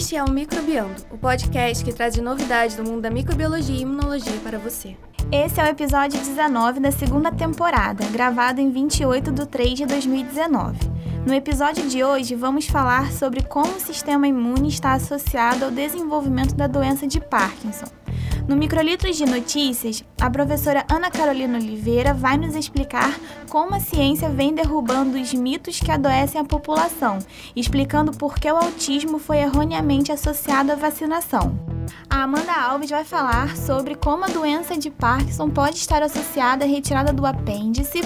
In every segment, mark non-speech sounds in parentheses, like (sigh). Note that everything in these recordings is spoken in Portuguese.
Este é o Microbiando, o podcast que traz novidades do mundo da microbiologia e imunologia para você. Esse é o episódio 19 da segunda temporada, gravado em 28 de 3 de 2019. No episódio de hoje, vamos falar sobre como o sistema imune está associado ao desenvolvimento da doença de Parkinson. No Microlitros de Notícias, a professora Ana Carolina Oliveira vai nos explicar como a ciência vem derrubando os mitos que adoecem a população, explicando por que o autismo foi erroneamente associado à vacinação. A Amanda Alves vai falar sobre como a doença de Parkinson pode estar associada à retirada do apêndice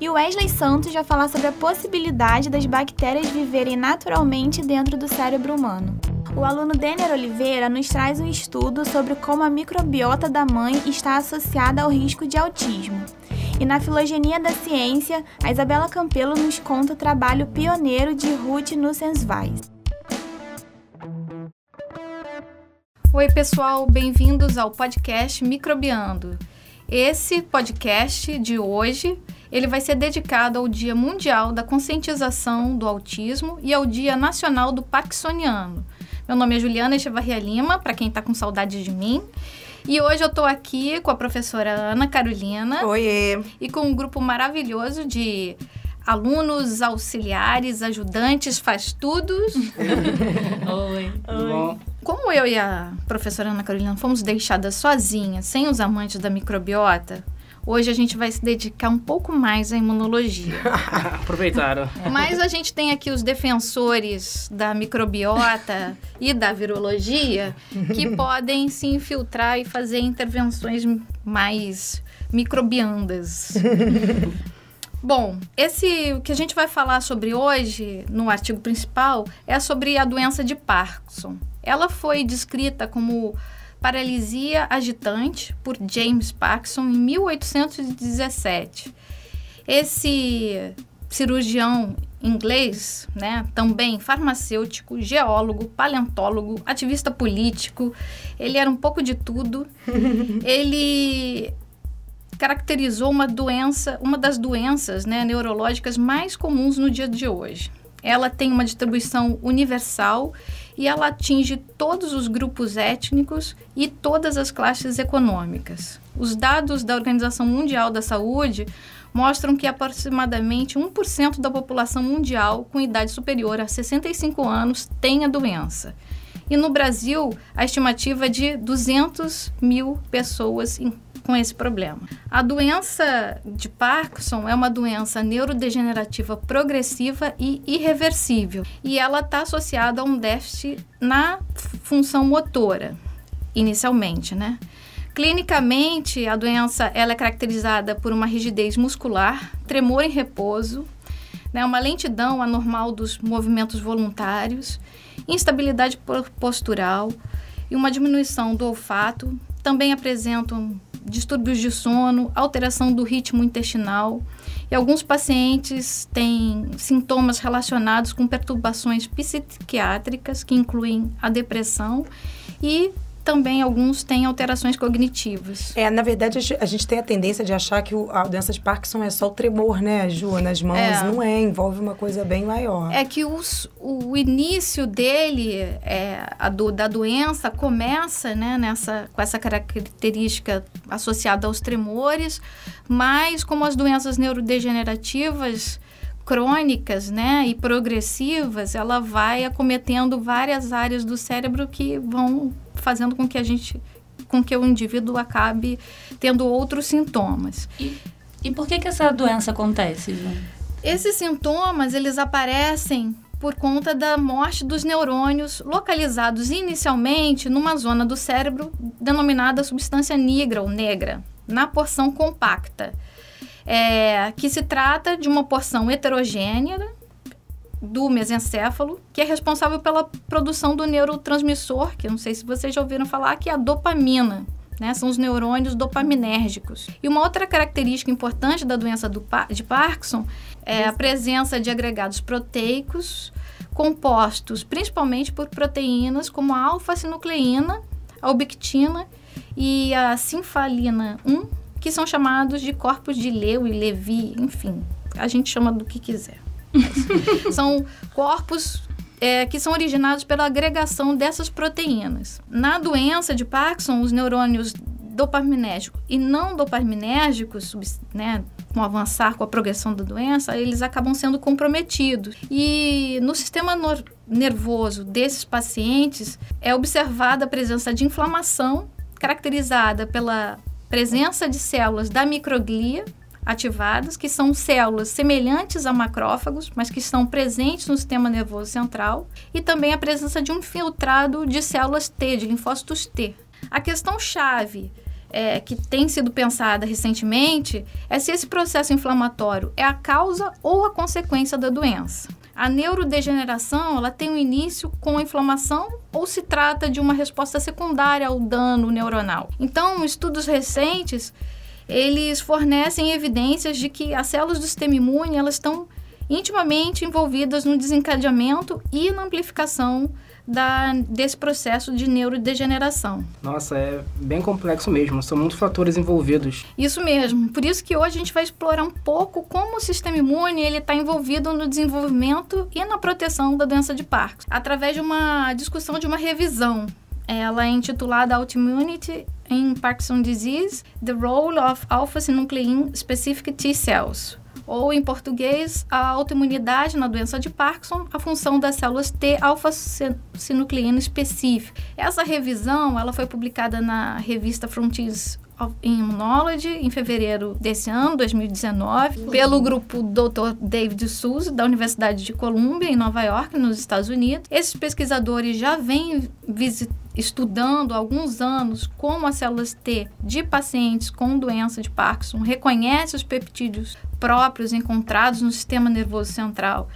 e o Wesley Santos vai falar sobre a possibilidade das bactérias viverem naturalmente dentro do cérebro humano. O aluno Denner Oliveira nos traz um estudo sobre como a microbiota da mãe está associada ao risco de autismo. E na Filogenia da Ciência, a Isabela Campelo nos conta o trabalho pioneiro de Ruth Nussensweis. Oi, pessoal, bem-vindos ao podcast Microbiando. Esse podcast de hoje, ele vai ser dedicado ao Dia Mundial da Conscientização do Autismo e ao Dia Nacional do Parkinsoniano. Meu nome é Juliana Echevarria Lima, para quem está com saudade de mim. E hoje eu estou aqui com a professora Ana Carolina. Oiê! E com um grupo maravilhoso de alunos, auxiliares, ajudantes, faz (laughs) tudo. Oi. Oi. Como eu e a professora Ana Carolina fomos deixadas sozinhas, sem os amantes da microbiota, Hoje a gente vai se dedicar um pouco mais à imunologia. (laughs) Aproveitaram. Mas a gente tem aqui os defensores da microbiota e da virologia que (laughs) podem se infiltrar e fazer intervenções mais microbiandas. (laughs) Bom, esse o que a gente vai falar sobre hoje no artigo principal é sobre a doença de Parkinson. Ela foi descrita como Paralisia Agitante, por James Parkinson, em 1817. Esse cirurgião inglês, né, também farmacêutico, geólogo, paleontólogo, ativista político, ele era um pouco de tudo. (laughs) ele caracterizou uma doença, uma das doenças né, neurológicas mais comuns no dia de hoje. Ela tem uma distribuição universal e ela atinge todos os grupos étnicos e todas as classes econômicas. Os dados da Organização Mundial da Saúde mostram que aproximadamente 1% da população mundial com idade superior a 65 anos tem a doença. E no Brasil, a estimativa é de 200 mil pessoas com esse problema. A doença de Parkinson é uma doença neurodegenerativa progressiva e irreversível, e ela está associada a um déficit na função motora, inicialmente, né? Clinicamente, a doença ela é caracterizada por uma rigidez muscular, tremor em repouso, né, uma lentidão anormal dos movimentos voluntários, instabilidade postural e uma diminuição do olfato. Também apresentam distúrbios de sono, alteração do ritmo intestinal. E alguns pacientes têm sintomas relacionados com perturbações psiquiátricas, que incluem a depressão e também alguns têm alterações cognitivas. É, na verdade, a gente tem a tendência de achar que a doença de Parkinson é só o tremor, né, Ju, nas mãos. É. Não é, envolve uma coisa bem maior. É que os, o início dele, é, a do, da doença, começa né, nessa, com essa característica associada aos tremores, mas como as doenças neurodegenerativas crônicas, né, e progressivas, ela vai acometendo várias áreas do cérebro que vão fazendo com que a gente com que o indivíduo acabe tendo outros sintomas. E, e por que que essa doença acontece, Ju? Esses sintomas, eles aparecem por conta da morte dos neurônios localizados inicialmente numa zona do cérebro denominada substância negra ou negra, na porção compacta, é, que se trata de uma porção heterogênea do mesencéfalo, que é responsável pela produção do neurotransmissor, que eu não sei se vocês já ouviram falar, que é a dopamina. Né? São os neurônios dopaminérgicos. E uma outra característica importante da doença do, de Parkinson é a presença de agregados proteicos compostos principalmente por proteínas como a alfa-sinucleína, a ubictina e a sinfalina 1, que são chamados de corpos de Leu e Levi, enfim, a gente chama do que quiser. (laughs) São corpos é, que são originados pela agregação dessas proteínas. Na doença de Parkinson, os neurônios dopaminérgicos e não dopaminérgicos, né, com avançar, com a progressão da doença, eles acabam sendo comprometidos. E no sistema nervoso desses pacientes é observada a presença de inflamação, caracterizada pela presença de células da microglia, ativadas, que são células semelhantes a macrófagos, mas que estão presentes no sistema nervoso central, e também a presença de um filtrado de células T, de linfócitos T. A questão chave é, que tem sido pensada recentemente é se esse processo inflamatório é a causa ou a consequência da doença. A neurodegeneração ela tem um início com a inflamação ou se trata de uma resposta secundária ao dano neuronal. Então, estudos recentes eles fornecem evidências de que as células do sistema imune elas estão intimamente envolvidas no desencadeamento e na amplificação da, desse processo de neurodegeneração. Nossa, é bem complexo mesmo, são muitos fatores envolvidos. Isso mesmo, por isso que hoje a gente vai explorar um pouco como o sistema imune ele está envolvido no desenvolvimento e na proteção da doença de Parkinson, através de uma discussão de uma revisão ela é intitulada Autoimmunity in Parkinson Disease: The Role of Alpha-Synuclein Specific T Cells. Ou, em português, a autoimunidade na doença de Parkinson, a função das células T alfa-sinucleína específica. Essa revisão ela foi publicada na revista Frontiers em Immunology em fevereiro desse ano, 2019, pelo grupo Dr. David Suze, da Universidade de Columbia, em Nova York, nos Estados Unidos. Esses pesquisadores já vêm estudando há alguns anos como as células T de pacientes com doença de Parkinson reconhecem os peptídeos próprios encontrados no sistema nervoso central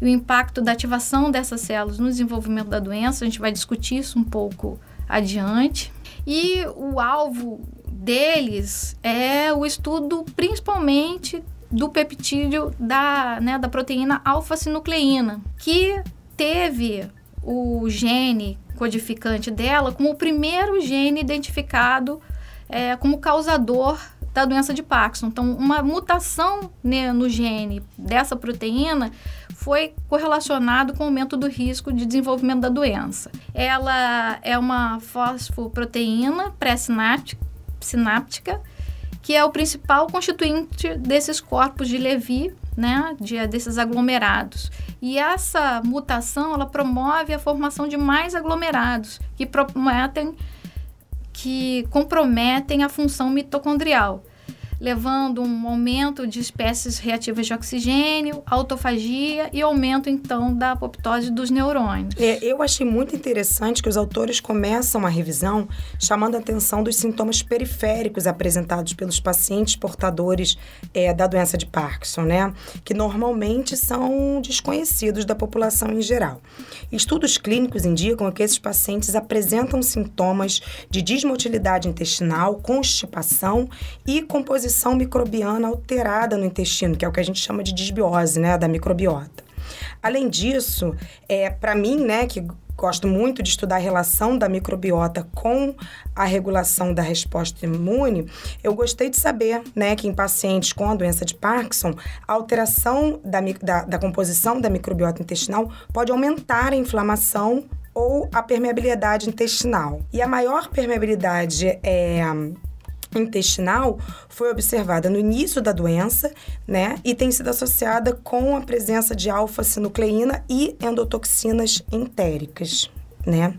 e o impacto da ativação dessas células no desenvolvimento da doença. A gente vai discutir isso um pouco adiante. E o alvo deles é o estudo principalmente do peptídeo da, né, da proteína alfa-sinucleína, que teve o gene codificante dela como o primeiro gene identificado é, como causador da doença de Parkinson. Então, uma mutação né, no gene dessa proteína foi correlacionado com o aumento do risco de desenvolvimento da doença. Ela é uma fosfoproteína pré-sináptica sináptica, que é o principal constituinte desses corpos de Levy, né, de, desses aglomerados. E essa mutação, ela promove a formação de mais aglomerados, que prometem que comprometem a função mitocondrial levando um aumento de espécies reativas de oxigênio, autofagia e aumento então da apoptose dos neurônios. É, eu achei muito interessante que os autores começam a revisão chamando a atenção dos sintomas periféricos apresentados pelos pacientes portadores é, da doença de Parkinson, né? Que normalmente são desconhecidos da população em geral. Estudos clínicos indicam que esses pacientes apresentam sintomas de desmotilidade intestinal, constipação e composição composição microbiana alterada no intestino, que é o que a gente chama de desbiose, né, da microbiota. Além disso, é, para mim, né, que gosto muito de estudar a relação da microbiota com a regulação da resposta imune, eu gostei de saber né, que em pacientes com a doença de Parkinson, a alteração da, da, da composição da microbiota intestinal pode aumentar a inflamação ou a permeabilidade intestinal. E a maior permeabilidade é intestinal foi observada no início da doença, né, e tem sido associada com a presença de alfa-sinucleína e endotoxinas entéricas. Né?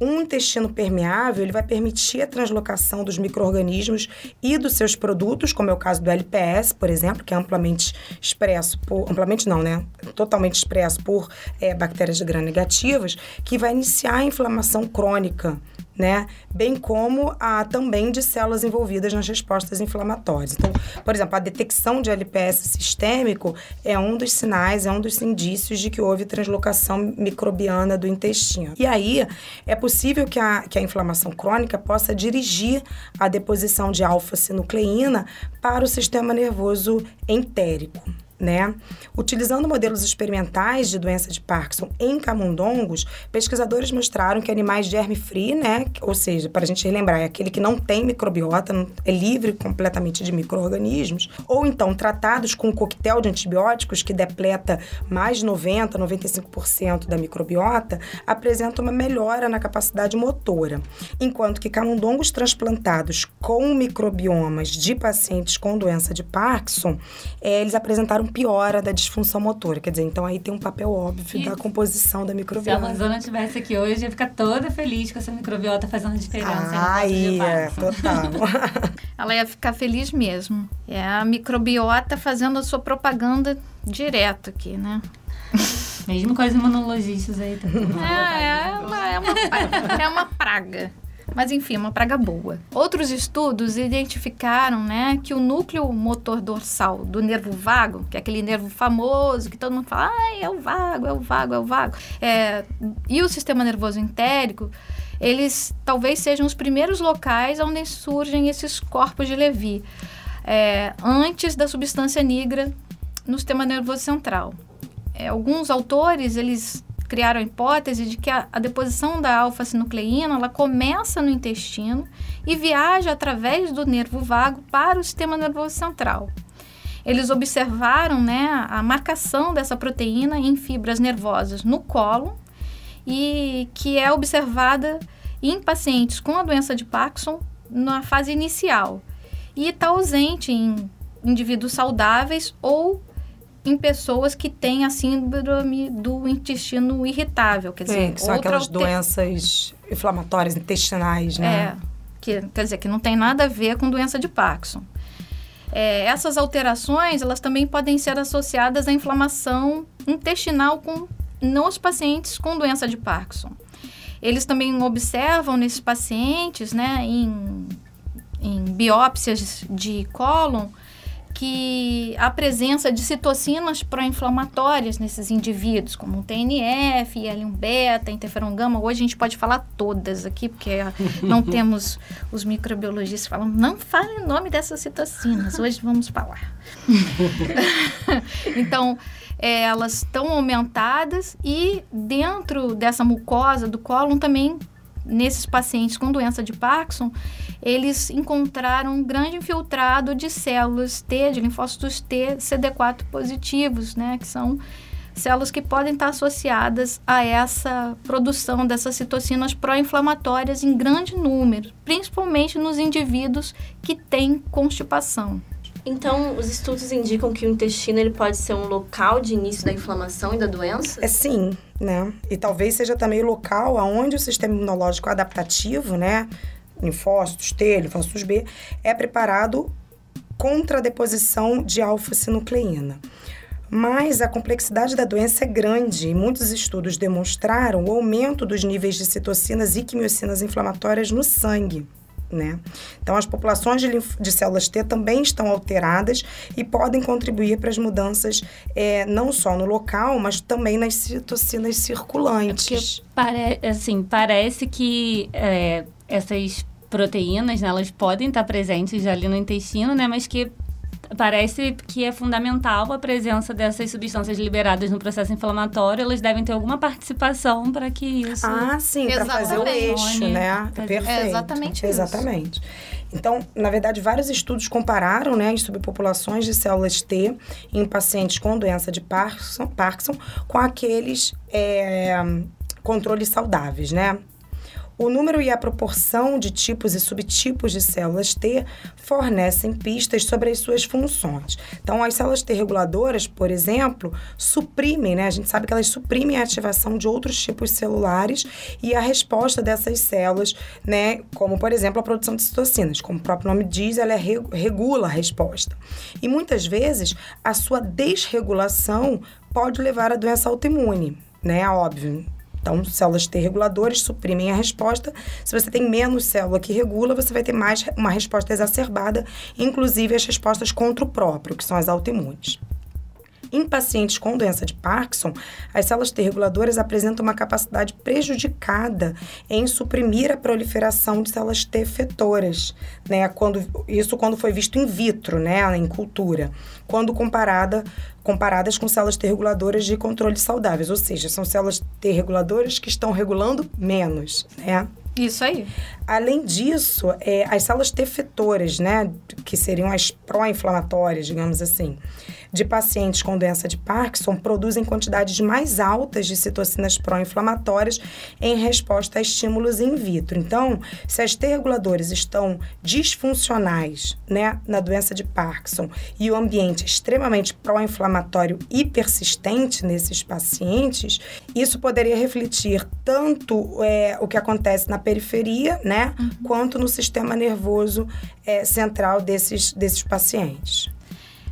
Um intestino permeável ele vai permitir a translocação dos micro-organismos e dos seus produtos, como é o caso do LPS, por exemplo, que é amplamente expresso por. amplamente não, né? Totalmente expresso por é, bactérias de gram negativas, que vai iniciar a inflamação crônica né? Bem como a também de células envolvidas nas respostas inflamatórias. Então, por exemplo, a detecção de LPS sistêmico é um dos sinais, é um dos indícios de que houve translocação microbiana do intestino. E aí, é possível que a, que a inflamação crônica possa dirigir a deposição de alfa-sinucleína para o sistema nervoso entérico. Né? Utilizando modelos experimentais de doença de Parkinson em camundongos, pesquisadores mostraram que animais germe-free, né? Ou seja, para a gente relembrar, é aquele que não tem microbiota, é livre completamente de micro-organismos, ou então tratados com um coquetel de antibióticos que depleta mais de 90, 95% da microbiota, apresentam uma melhora na capacidade motora, enquanto que camundongos transplantados com microbiomas de pacientes com doença de Parkinson, eh, eles apresentaram piora da disfunção motora. Quer dizer, então aí tem um papel óbvio E da composição da Se a microbiota. Amazônia estivesse aqui hoje, ia ficar toda feliz com essa microbiota fazendo diferença. no Ah, ia, total. (laughs) Ela ia ficar feliz mesmo. É a microbiota fazendo a sua propaganda direto aqui, né? Mesmo com as imunologistas aí. Tá É, é, uma, é, uma, é uma praga. Mas enfim, é uma praga boa. Outros estudos identificaram né, que o núcleo motor dorsal do nervo vago, que é aquele nervo famoso que todo mundo fala, ah, é o vago, é o vago, é o vago, é, e o sistema nervoso entérico, eles talvez sejam os primeiros locais onde surgem esses corpos de Levi, é, antes da substância negra no sistema nervoso central. É, alguns autores, eles criaram a hipótese de que a, a deposição da alfa-sinucleína, ela começa no intestino e viaja através do nervo vago para o sistema nervoso central. Eles observaram né, a marcação dessa proteína em fibras nervosas no colo e que é observada em pacientes com a doença de Parkinson na fase inicial e está ausente em indivíduos saudáveis ou em pessoas que têm a síndrome do intestino irritável, quer dizer, É, que são aquelas alter- doenças inflamatórias intestinais, É, né? que, quer dizer, que não tem nada a ver com doença de Parkinson. É, essas alterações, elas também podem ser associadas à inflamação intestinal com, nos pacientes com doença de Parkinson. Eles também observam nesses pacientes, né, em, em biópsias de cólon, que a presença de citocinas pró-inflamatórias nesses indivíduos, como o TNF, IL-1-beta, interferon gama. Hoje a gente pode falar todas aqui, porque não (laughs) temos os microbiologistas falam, não fale o nome dessas citocinas, hoje vamos falar. (laughs) então, é, elas estão aumentadas e dentro dessa mucosa do cólon também, nesses pacientes com doença de Parkinson, eles encontraram um grande infiltrado de células T, de linfócitos T, CD4 positivos, né, que são células que podem estar associadas a essa produção dessas citocinas pró-inflamatórias em grande número, principalmente nos indivíduos que têm constipação. Então, os estudos indicam que o intestino ele pode ser um local de início da inflamação e da doença? É sim, né? E talvez seja também o local onde o sistema imunológico adaptativo, né? Linfócitos T, linfócitos B, é preparado contra a deposição de alfa-sinucleína. Mas a complexidade da doença é grande e muitos estudos demonstraram o aumento dos níveis de citocinas e quimiocinas inflamatórias no sangue. Né? Então, as populações de, de células T também estão alteradas e podem contribuir para as mudanças eh, não só no local, mas também nas citocinas circulantes. Pare- assim, parece que é, essas proteínas, né, elas podem estar presentes ali no intestino, né, mas que parece que é fundamental a presença dessas substâncias liberadas no processo inflamatório, elas devem ter alguma participação para que isso... Ah, sim, para fazer o eixo, né? Fazer- Perfeito. É exatamente isso. Exatamente. Então, na verdade, vários estudos compararam né, as subpopulações de células T em pacientes com doença de Parkinson, Parkinson com aqueles é, controles saudáveis, né? O número e a proporção de tipos e subtipos de células T fornecem pistas sobre as suas funções. Então, as células T reguladoras, por exemplo, suprimem, né? A gente sabe que elas suprimem a ativação de outros tipos celulares e a resposta dessas células, né? Como, por exemplo, a produção de citocinas. Como o próprio nome diz, ela é re- regula a resposta. E muitas vezes, a sua desregulação pode levar à doença autoimune, né? Óbvio. Então, células T reguladoras suprimem a resposta. Se você tem menos célula que regula, você vai ter mais uma resposta exacerbada, inclusive as respostas contra o próprio, que são as autoimunes. Em pacientes com doença de Parkinson, as células T reguladoras apresentam uma capacidade prejudicada em suprimir a proliferação de células T efetoras, né? Quando, isso quando foi visto in vitro, né? Em cultura, quando comparada comparadas com células T reguladoras de controle saudáveis, ou seja, são células T reguladoras que estão regulando menos, né? Isso aí. Além disso, é, as células T efetoras, né, que seriam as pró-inflamatórias, digamos assim, de pacientes com doença de Parkinson produzem quantidades mais altas de citocinas pró-inflamatórias em resposta a estímulos in vitro. Então, se as T-reguladores estão disfuncionais né, na doença de Parkinson e o ambiente é extremamente pró-inflamatório e persistente nesses pacientes, isso poderia refletir tanto é, o que acontece na periferia, né, uhum. quanto no sistema nervoso é, central desses, desses pacientes.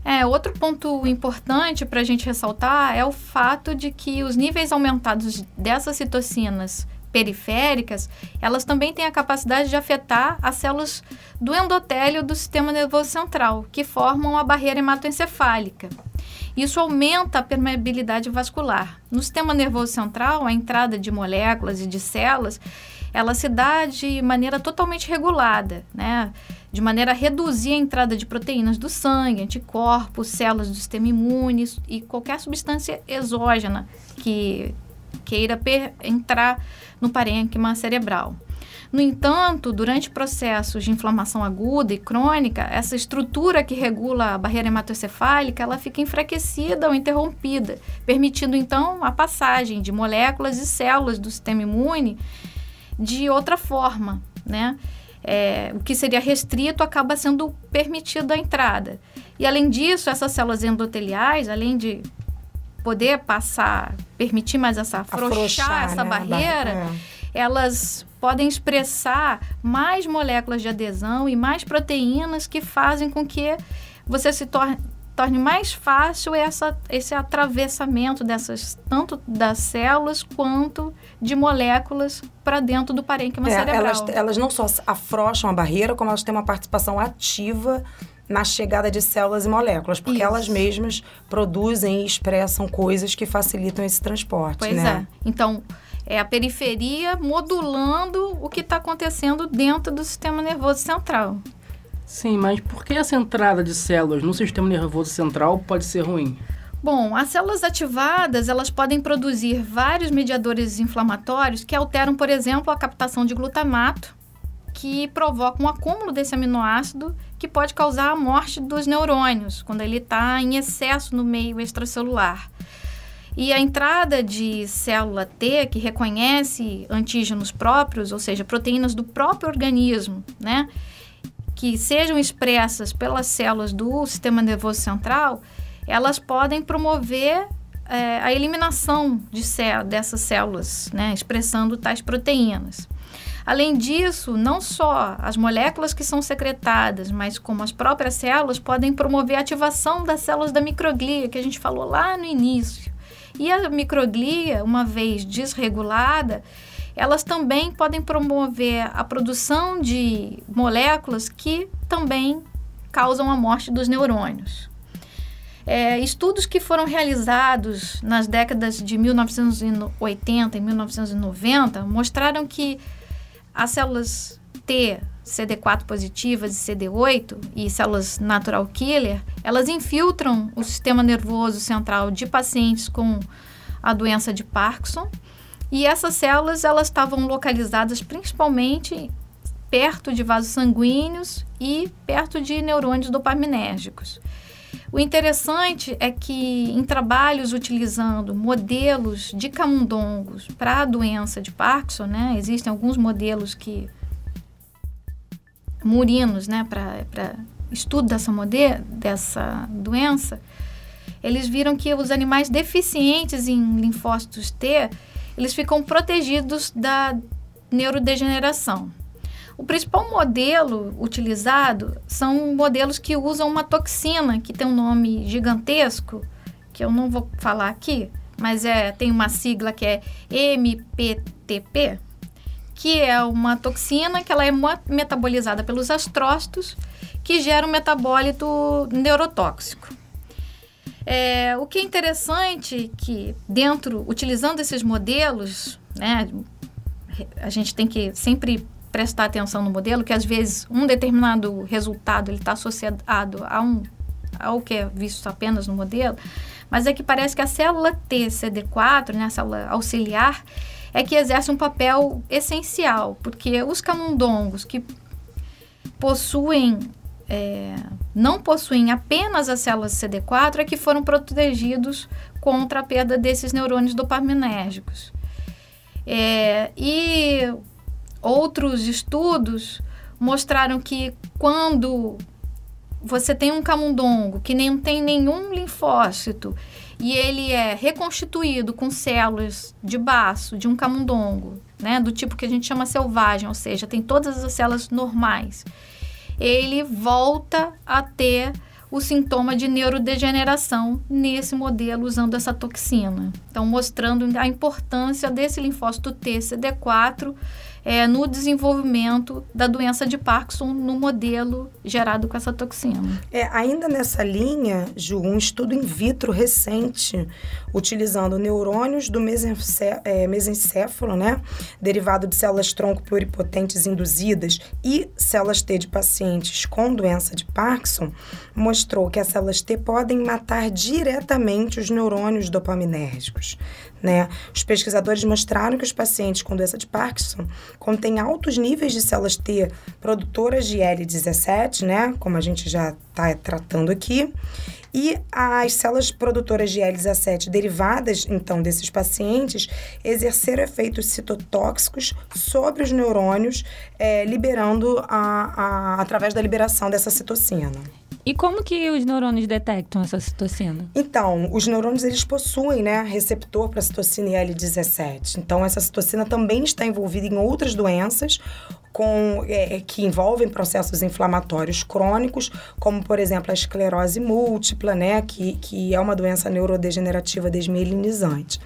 É, outro ponto importante para a gente ressaltar é o fato de que os níveis aumentados dessas citocinas periféricas, elas também têm a capacidade de afetar as células do endotélio do sistema nervoso central, que formam a barreira hematoencefálica. Isso aumenta a permeabilidade vascular. No sistema nervoso central, a entrada de moléculas e de células, ela se dá de maneira totalmente regulada, né? de maneira a reduzir a entrada de proteínas do sangue, anticorpos, células do sistema imune e qualquer substância exógena que queira entrar no parênquima cerebral. No entanto, durante processos de inflamação aguda e crônica, essa estrutura que regula a barreira hematoencefálica, ela fica enfraquecida ou interrompida, permitindo então a passagem de moléculas e células do sistema imune de outra forma, né? é, o que seria restrito acaba sendo permitido a entrada. E além disso, essas células endoteliais, além de poder passar, permitir mais essa afrouxar, afrouxar essa né? barreira, é. elas podem expressar mais moléculas de adesão e mais proteínas que fazem com que você se torne torne mais fácil essa, esse atravessamento dessas, tanto das células quanto de moléculas para dentro do parênquima é, cerebral. Elas, elas não só afrouxam a barreira, como elas têm uma participação ativa na chegada de células e moléculas, porque Isso. elas mesmas produzem e expressam coisas que facilitam esse transporte. Pois né? é. Então, é a periferia modulando o que está acontecendo dentro do sistema nervoso central. Sim, mas por que essa entrada de células no sistema nervoso central pode ser ruim? Bom, as células ativadas, elas podem produzir vários mediadores inflamatórios que alteram, por exemplo, a captação de glutamato, que provoca um acúmulo desse aminoácido que pode causar a morte dos neurônios, quando ele está em excesso no meio extracelular. E a entrada de célula T, que reconhece antígenos próprios, ou seja, proteínas do próprio organismo, né? Que sejam expressas pelas células do sistema nervoso central, elas podem promover é, a eliminação de cél dessas células, né, expressando tais proteínas. Além disso, não só as moléculas que são secretadas, mas como as próprias células podem promover a ativação das células da microglia, que a gente falou lá no início. E a microglia, uma vez desregulada, elas também podem promover a produção de moléculas que também causam a morte dos neurônios. É, estudos que foram realizados nas décadas de 1980 e 1990 mostraram que as células T, CD4 positivas e CD8 e células natural killer, elas infiltram o sistema nervoso central de pacientes com a doença de Parkinson e essas células elas estavam localizadas principalmente perto de vasos sanguíneos e perto de neurônios dopaminérgicos. O interessante é que em trabalhos utilizando modelos de camundongos para a doença de Parkinson, né, existem alguns modelos que murinos, né, para estudo dessa, mode dessa doença, eles viram que os animais deficientes em linfócitos T eles ficam protegidos da neurodegeneração. O principal modelo utilizado são modelos que usam uma toxina que tem um nome gigantesco, que eu não vou falar aqui, mas é, tem uma sigla que é MPTP, que é uma toxina que ela é metabolizada pelos astrócitos, que gera um metabólito neurotóxico. É, o que é interessante que dentro, utilizando esses modelos, né, a gente tem que sempre prestar atenção no modelo, que às vezes um determinado resultado ele está associado a um ao que é visto apenas no modelo, mas é que parece que a célula T CD4, né, a célula auxiliar, é que exerce um papel essencial, porque os camundongos que possuem é, não possuem apenas as células CD4 é que foram protegidos contra a perda desses neurônios dopaminérgicos. É, e outros estudos mostraram que quando você tem um camundongo que nem tem nenhum linfócito e ele é reconstituído com células de baço de um camundongo, né, do tipo que a gente chama selvagem, ou seja, tem todas as células normais, ele volta a ter o sintoma de neurodegeneração nesse modelo usando essa toxina. Então, mostrando a importância desse linfócito T, CD4, é, no desenvolvimento da doença de Parkinson no modelo gerado com essa toxina. É, ainda nessa linha, Ju, um estudo in vitro recente, utilizando neurônios do é, mesencéfalo, né, derivado de células tronco pluripotentes induzidas e células T de pacientes com doença de Parkinson, mostrou que as células T podem matar diretamente os neurônios dopaminérgicos. Né? Os pesquisadores mostraram que os pacientes com doença de Parkinson contêm altos níveis de células T produtoras de L17, né? como a gente já está tratando aqui, e as células produtoras de L17 derivadas, então, desses pacientes, exerceram efeitos citotóxicos sobre os neurônios, é, liberando a, a, através da liberação dessa citocina. E como que os neurônios detectam essa citocina? Então, os neurônios eles possuem, né, receptor para citocina L17. Então, essa citocina também está envolvida em outras doenças com, é, que envolvem processos inflamatórios crônicos, como, por exemplo, a esclerose múltipla, né, que, que é uma doença neurodegenerativa desmielinizante.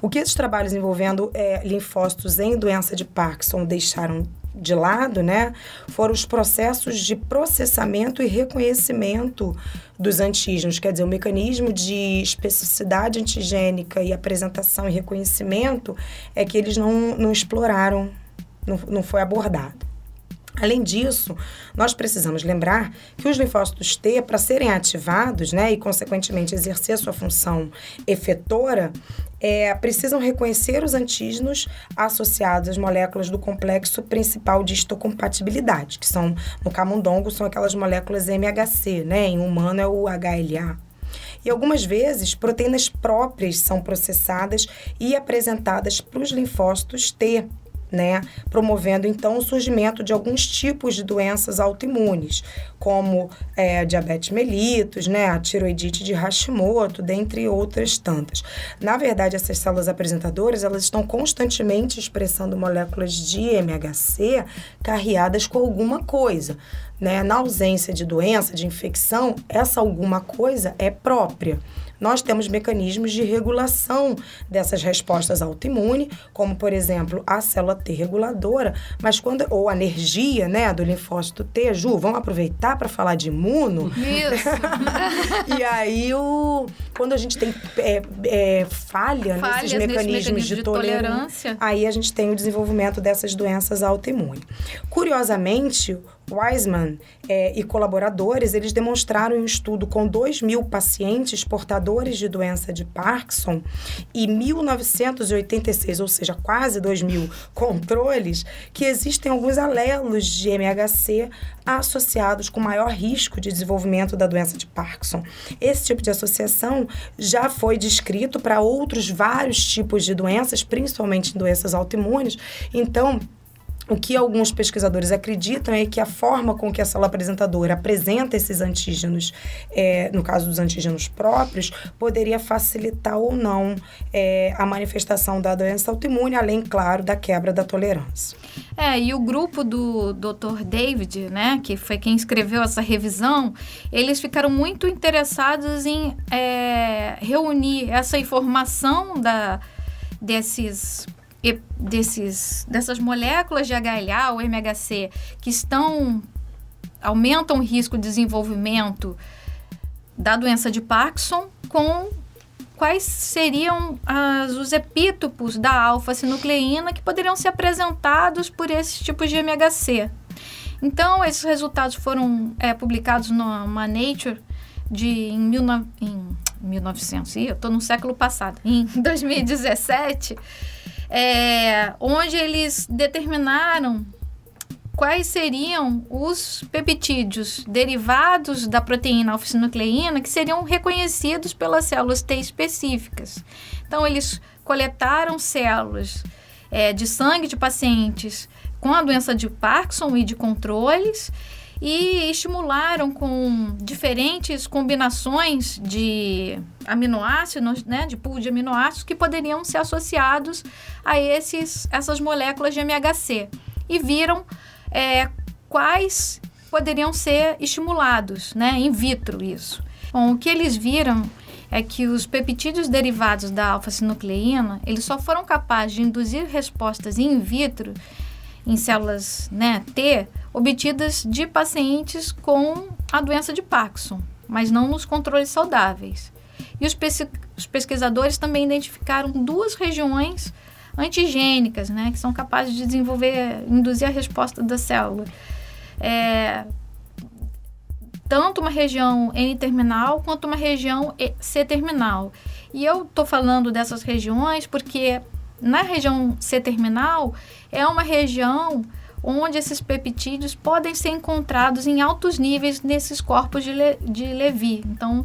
O que esses trabalhos envolvendo é, linfócitos em doença de Parkinson deixaram de lado, né, foram os processos de processamento e reconhecimento dos antígenos, quer dizer, o mecanismo de especificidade antigênica e apresentação e reconhecimento é que eles não, não exploraram, não, não foi abordado. Além disso, nós precisamos lembrar que os linfócitos T, para serem ativados né, e, consequentemente, exercer sua função efetora, é, precisam reconhecer os antígenos associados às moléculas do complexo principal de histocompatibilidade, que são, no camundongo, são aquelas moléculas MHC, né? Em humano é o HLA. E algumas vezes, proteínas próprias são processadas e apresentadas para os linfócitos T, né? Promovendo então o surgimento de alguns tipos de doenças autoimunes, como é, diabetes mellitus, né? A tiroidite de Hashimoto, dentre outras tantas. Na verdade, essas células apresentadoras, elas estão constantemente expressando moléculas de MHC carreadas com alguma coisa. Né? Na ausência de doença, de infecção, essa alguma coisa é própria nós temos mecanismos de regulação dessas respostas autoimunes, como, por exemplo, a célula T reguladora, mas quando ou a energia, né, do linfócito T, Ju, vamos aproveitar para falar de imuno? Isso. (laughs) e aí, o, quando a gente tem é, é, falha nesses mecanismos mecanismo de, tolerância, aí a gente tem o desenvolvimento dessas doenças autoimunes. Curiosamente, Wiseman é, e colaboradores, eles demonstraram em um estudo com 2 mil pacientes portadores de doença de Parkinson e 1.986, ou seja, quase 2 mil (laughs) controles, que existem alguns alelos de MHC associados com maior risco de desenvolvimento da doença de Parkinson. Esse tipo de associação já foi descrito para outros vários tipos de doenças, principalmente doenças autoimunes. Então, o que alguns pesquisadores acreditam é que a forma com que a célula apresentadora apresenta esses antígenos, é, no caso dos antígenos próprios, poderia facilitar ou não é, a manifestação da doença autoimune, além, claro, da quebra da tolerância. É, e o grupo do Dr. David, né, que foi quem escreveu essa revisão, eles ficaram muito interessados em é, reunir essa informação da, desses desses, dessas moléculas de HLA ou MHC que estão aumentam o risco de desenvolvimento da doença de Parkinson com quais seriam as, os epítopos da alfa-sinucleína que poderiam ser apresentados por esses tipos de MHC. Então, esses resultados foram é, publicados numa Nature de, em, mil, em 1900, ih, eu estou no século passado, em (laughs) 2017, é, onde eles determinaram quais seriam os peptídeos derivados da proteína alfa-sinucleína que seriam reconhecidos pelas células T específicas. Então, eles coletaram células é, de sangue de pacientes com a doença de Parkinson e de controles e estimularam com diferentes combinações de aminoácidos, né, de pool de aminoácidos que poderiam ser associados a esses, essas moléculas de MHC e viram é, quais poderiam ser estimulados, né, in vitro isso. Bom, o que eles viram é que os peptídeos derivados da alfa-sinucleína, eles só foram capazes de induzir respostas in vitro em células né, T obtidas de pacientes com a doença de Parkinson, mas não nos controles saudáveis. E os, os pesquisadores também identificaram duas regiões antigênicas, né, que são capazes de desenvolver, induzir a resposta da célula. É, tanto uma região N-terminal quanto uma região C-terminal. E eu estou falando dessas regiões porque na região C-terminal é uma região onde esses peptídeos podem ser encontrados em altos níveis nesses corpos de, Le de Levy. Então,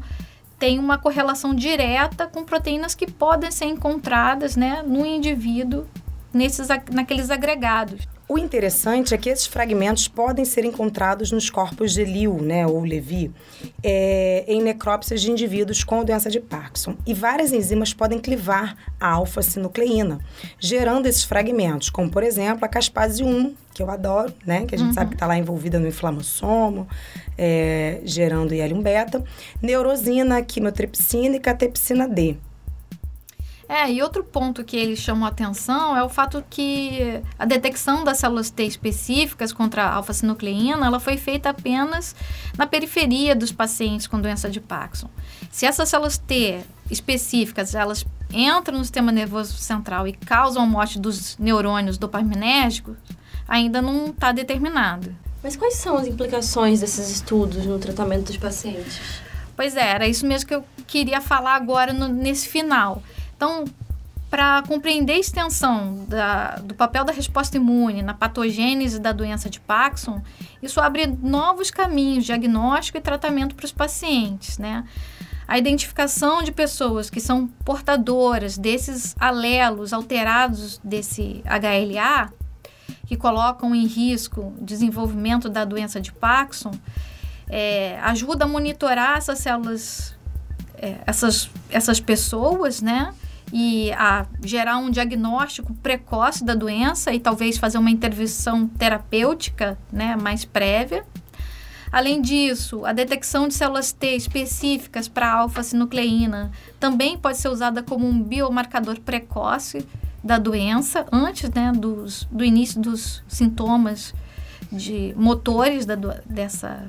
tem uma correlação direta com proteínas que podem ser encontradas né, no indivíduo nesses, naqueles agregados. O interessante é que esses fragmentos podem ser encontrados nos corpos de Liu, né, ou Levi, é, em necrópsias de indivíduos com doença de Parkinson. E várias enzimas podem clivar a alfa-sinucleína, gerando esses fragmentos, como, por exemplo, a caspase 1, que eu adoro, né, que a gente uhum. sabe que está lá envolvida no inflamossomo, é, gerando IL-1-beta, neurosina, quimiotripsina e catepsina D. É, e outro ponto que eles chamam a atenção é o fato que a detecção das células T específicas contra a alfa-sinucleína, ela foi feita apenas na periferia dos pacientes com doença de Parkinson. Se essas células T específicas, elas entram no sistema nervoso central e causam a morte dos neurônios dopaminérgicos, ainda não está determinado. Mas quais são as implicações desses estudos no tratamento dos pacientes? Pois é, era isso mesmo que eu queria falar agora no, nesse final. Então, para compreender a extensão da, do papel da resposta imune na patogênese da doença de Parkinson, isso abre novos caminhos de diagnóstico e tratamento para os pacientes, né? A identificação de pessoas que são portadoras desses alelos alterados desse HLA, que colocam em risco o desenvolvimento da doença de Parkinson, é, ajuda a monitorar essas células, é, essas, essas pessoas, né? E a gerar um diagnóstico precoce da doença e talvez fazer uma intervenção terapêutica né, mais prévia. Além disso, a detecção de células T específicas para alfa-sinucleína também pode ser usada como um biomarcador precoce da doença, antes né, dos, do início dos sintomas de motores da, dessa,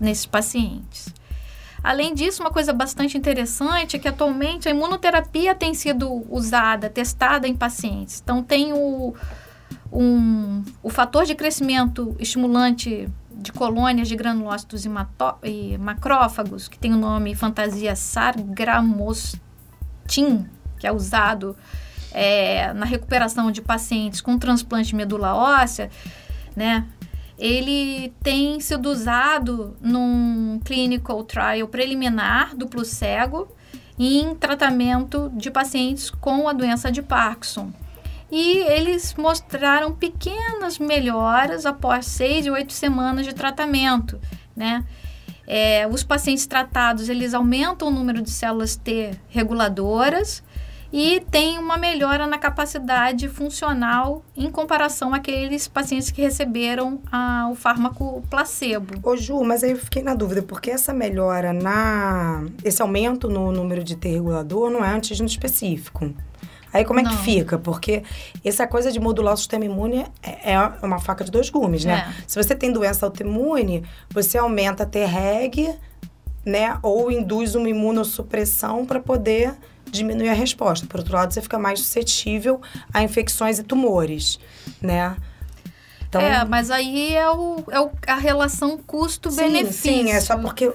nesses pacientes. Além disso, uma coisa bastante interessante é que atualmente a imunoterapia tem sido usada, testada em pacientes. Então, tem o, um, o fator de crescimento estimulante de colônias de granulócitos e, macrófagos, que tem o nome fantasia sargramostin, que é usado é, na recuperação de pacientes com transplante de medula óssea, né? Ele tem sido usado num clinical trial preliminar duplo cego em tratamento de pacientes com a doença de Parkinson. E eles mostraram pequenas melhoras após seis e oito semanas de tratamento, né? É, os pacientes tratados, eles aumentam o número de células T reguladoras, e tem uma melhora na capacidade funcional em comparação àqueles pacientes que receberam o fármaco placebo. Ô Ju, mas aí eu fiquei na dúvida, porque essa melhora na... esse aumento no número de T regulador não é antígeno específico. Aí como é não. que fica? Porque essa coisa de modular o sistema imune é, é uma faca de dois gumes, né? É. Se você tem doença autoimune, você aumenta a T-reg né? Ou induz uma imunossupressão para poder diminuir a resposta. Por outro lado, você fica mais suscetível a infecções e tumores, né? Então, é, mas aí é, o, é o, a relação custo-benefício. Sim, sim, é só porque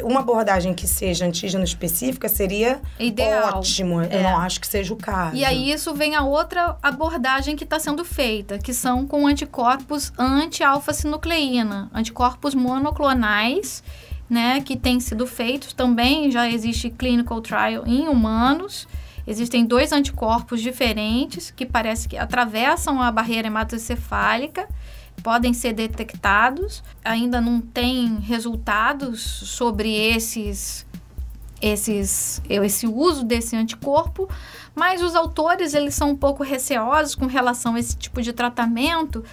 uma abordagem que seja antígeno específica seria Ideal. ótimo. É. Eu não acho que seja o caso. E aí isso vem a outra abordagem que está sendo feita, que são com anticorpos anti-alfa-sinucleína, anticorpos monoclonais, né, que têm sido feitos também, já existe clinical trial em humanos, Existem dois anticorpos diferentes que parece que atravessam a barreira hematocefálica, podem ser detectados. Ainda não tem resultados sobre esses esses esse uso desse anticorpo, mas os autores eles são um pouco receosos com relação a esse tipo de tratamento,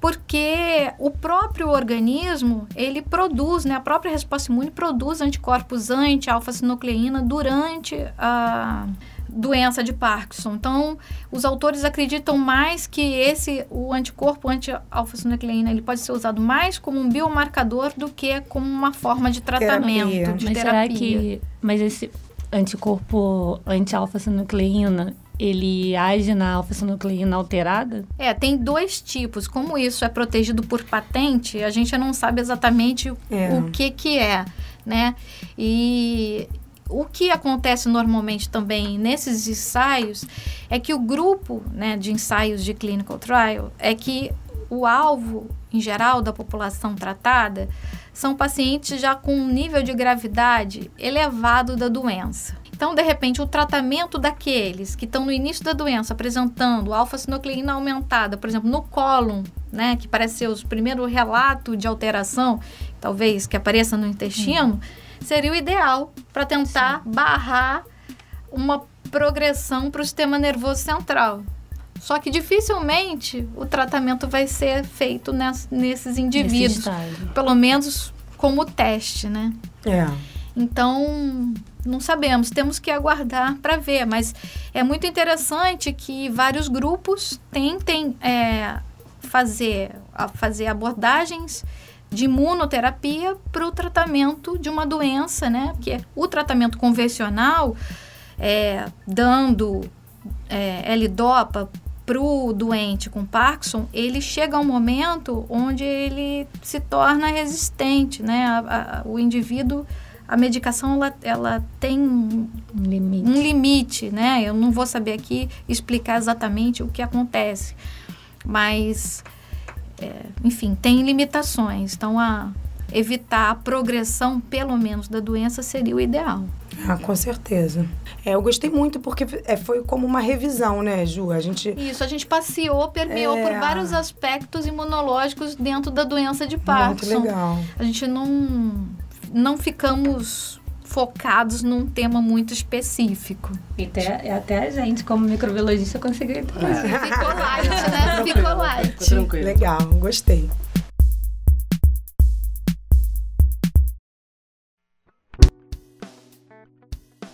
porque o próprio organismo ele produz, né, a própria resposta imune produz anticorpos anti-alfa-sinucleína durante a doença de Parkinson. Então, os autores acreditam mais que esse o anticorpo anti-alfa-sinucleína ele pode ser usado mais como um biomarcador do que como uma forma de tratamento, terapia. de mas terapia. Será que, mas esse anticorpo anti-alfa-sinucleína ele age na alfa-sinucleína alterada? É, tem dois tipos. Como isso é protegido por patente, a gente não sabe exatamente é. o que que é, né? E o que acontece normalmente também nesses ensaios é que o grupo né, de ensaios de clinical trial é que o alvo, em geral, da população tratada são pacientes já com um nível de gravidade elevado da doença. Então, de repente, o tratamento daqueles que estão no início da doença apresentando alfa-sinucleína aumentada, por exemplo, no cólon, né, que parece ser o primeiro relato de alteração, talvez que apareça no intestino, hum seria o ideal para tentar Sim. barrar uma progressão para o sistema nervoso central. Só que dificilmente o tratamento vai ser feito nesses indivíduos, pelo menos como teste, né? É. Então, não sabemos, temos que aguardar para ver, mas é muito interessante que vários grupos tentem é, fazer, fazer abordagens de imunoterapia para o tratamento de uma doença, né? Que é o tratamento convencional, é, dando é, L-DOPA para o doente com Parkinson, ele chega a um momento onde ele se torna resistente, né? A, a, o indivíduo, a medicação, ela, ela tem um limite. um limite, né? Eu não vou saber aqui explicar exatamente o que acontece, mas é, enfim, tem limitações. Então, a evitar a progressão, pelo menos, da doença seria o ideal. Ah, com certeza. É, eu gostei muito porque é, foi como uma revisão, né, Ju? A gente... Isso, a gente passeou, permeou é... por vários aspectos imunológicos dentro da doença de Parkinson. Muito legal. A gente não, não ficamos focados num tema muito específico. E até, até a gente, como microbiologista, conseguiu entender. É. Ficou light, né? Ficou light. Legal, gostei.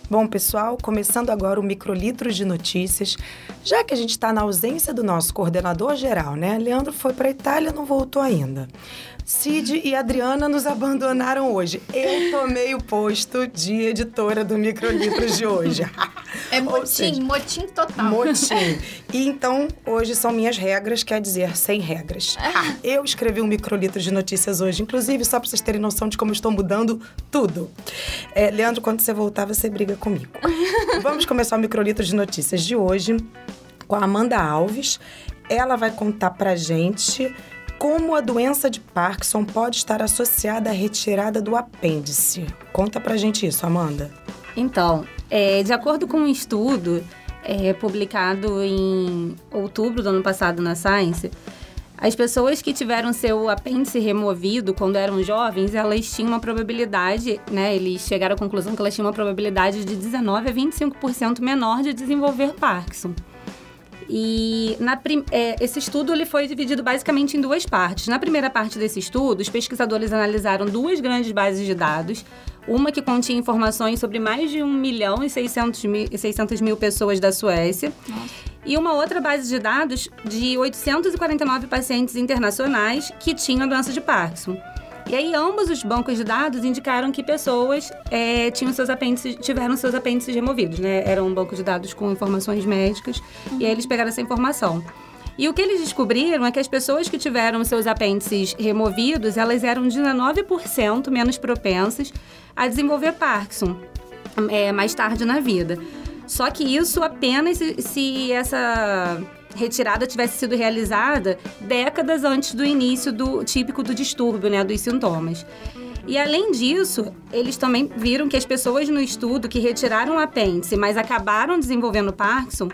Bom, pessoal, começando agora o Microlitros de Notícias. Já que a gente está na ausência do nosso coordenador geral, né? Leandro foi para a Itália não voltou ainda. Cid e Adriana nos abandonaram hoje. Eu tomei o posto de editora do Microlitros de hoje. (laughs) É motim, seja, motim total. Motim. E então, hoje são minhas regras, quer dizer, sem regras. Ah, eu escrevi um Microlitros de notícias hoje, inclusive, só para vocês terem noção de como estou mudando tudo. É, Leandro, quando você voltar, você briga comigo. (laughs) Vamos começar o Microlitros de notícias de hoje com a Amanda Alves. Ela vai contar pra gente como a doença de Parkinson pode estar associada à retirada do apêndice? Conta pra gente isso, Amanda. Então, é, de acordo com um estudo é, publicado em outubro do ano passado na Science, as pessoas que tiveram seu apêndice removido quando eram jovens, elas tinham uma probabilidade, né? Eles chegaram à conclusão que elas tinham uma probabilidade de 19 a 25% menor de desenvolver Parkinson. E na, é, esse estudo ele foi dividido basicamente em duas partes. Na primeira parte desse estudo, os pesquisadores analisaram duas grandes bases de dados. Uma que continha informações sobre mais de 1 milhão e 600 mil, 600 mil pessoas da Suécia. Nossa. E uma outra base de dados de 849 pacientes internacionais que tinham doença de Parkinson. E aí, ambos os bancos de dados indicaram que pessoas é, tinham seus apêndices, tiveram seus apêndices removidos, né? Era um banco de dados com informações médicas, e aí eles pegaram essa informação. E o que eles descobriram é que as pessoas que tiveram seus apêndices removidos, elas eram 19% menos propensas a desenvolver Parkinson é, mais tarde na vida. Só que isso apenas se, se essa retirada tivesse sido realizada décadas antes do início do típico do distúrbio, né, dos sintomas. E além disso, eles também viram que as pessoas no estudo que retiraram o apêndice, mas acabaram desenvolvendo Parkinson,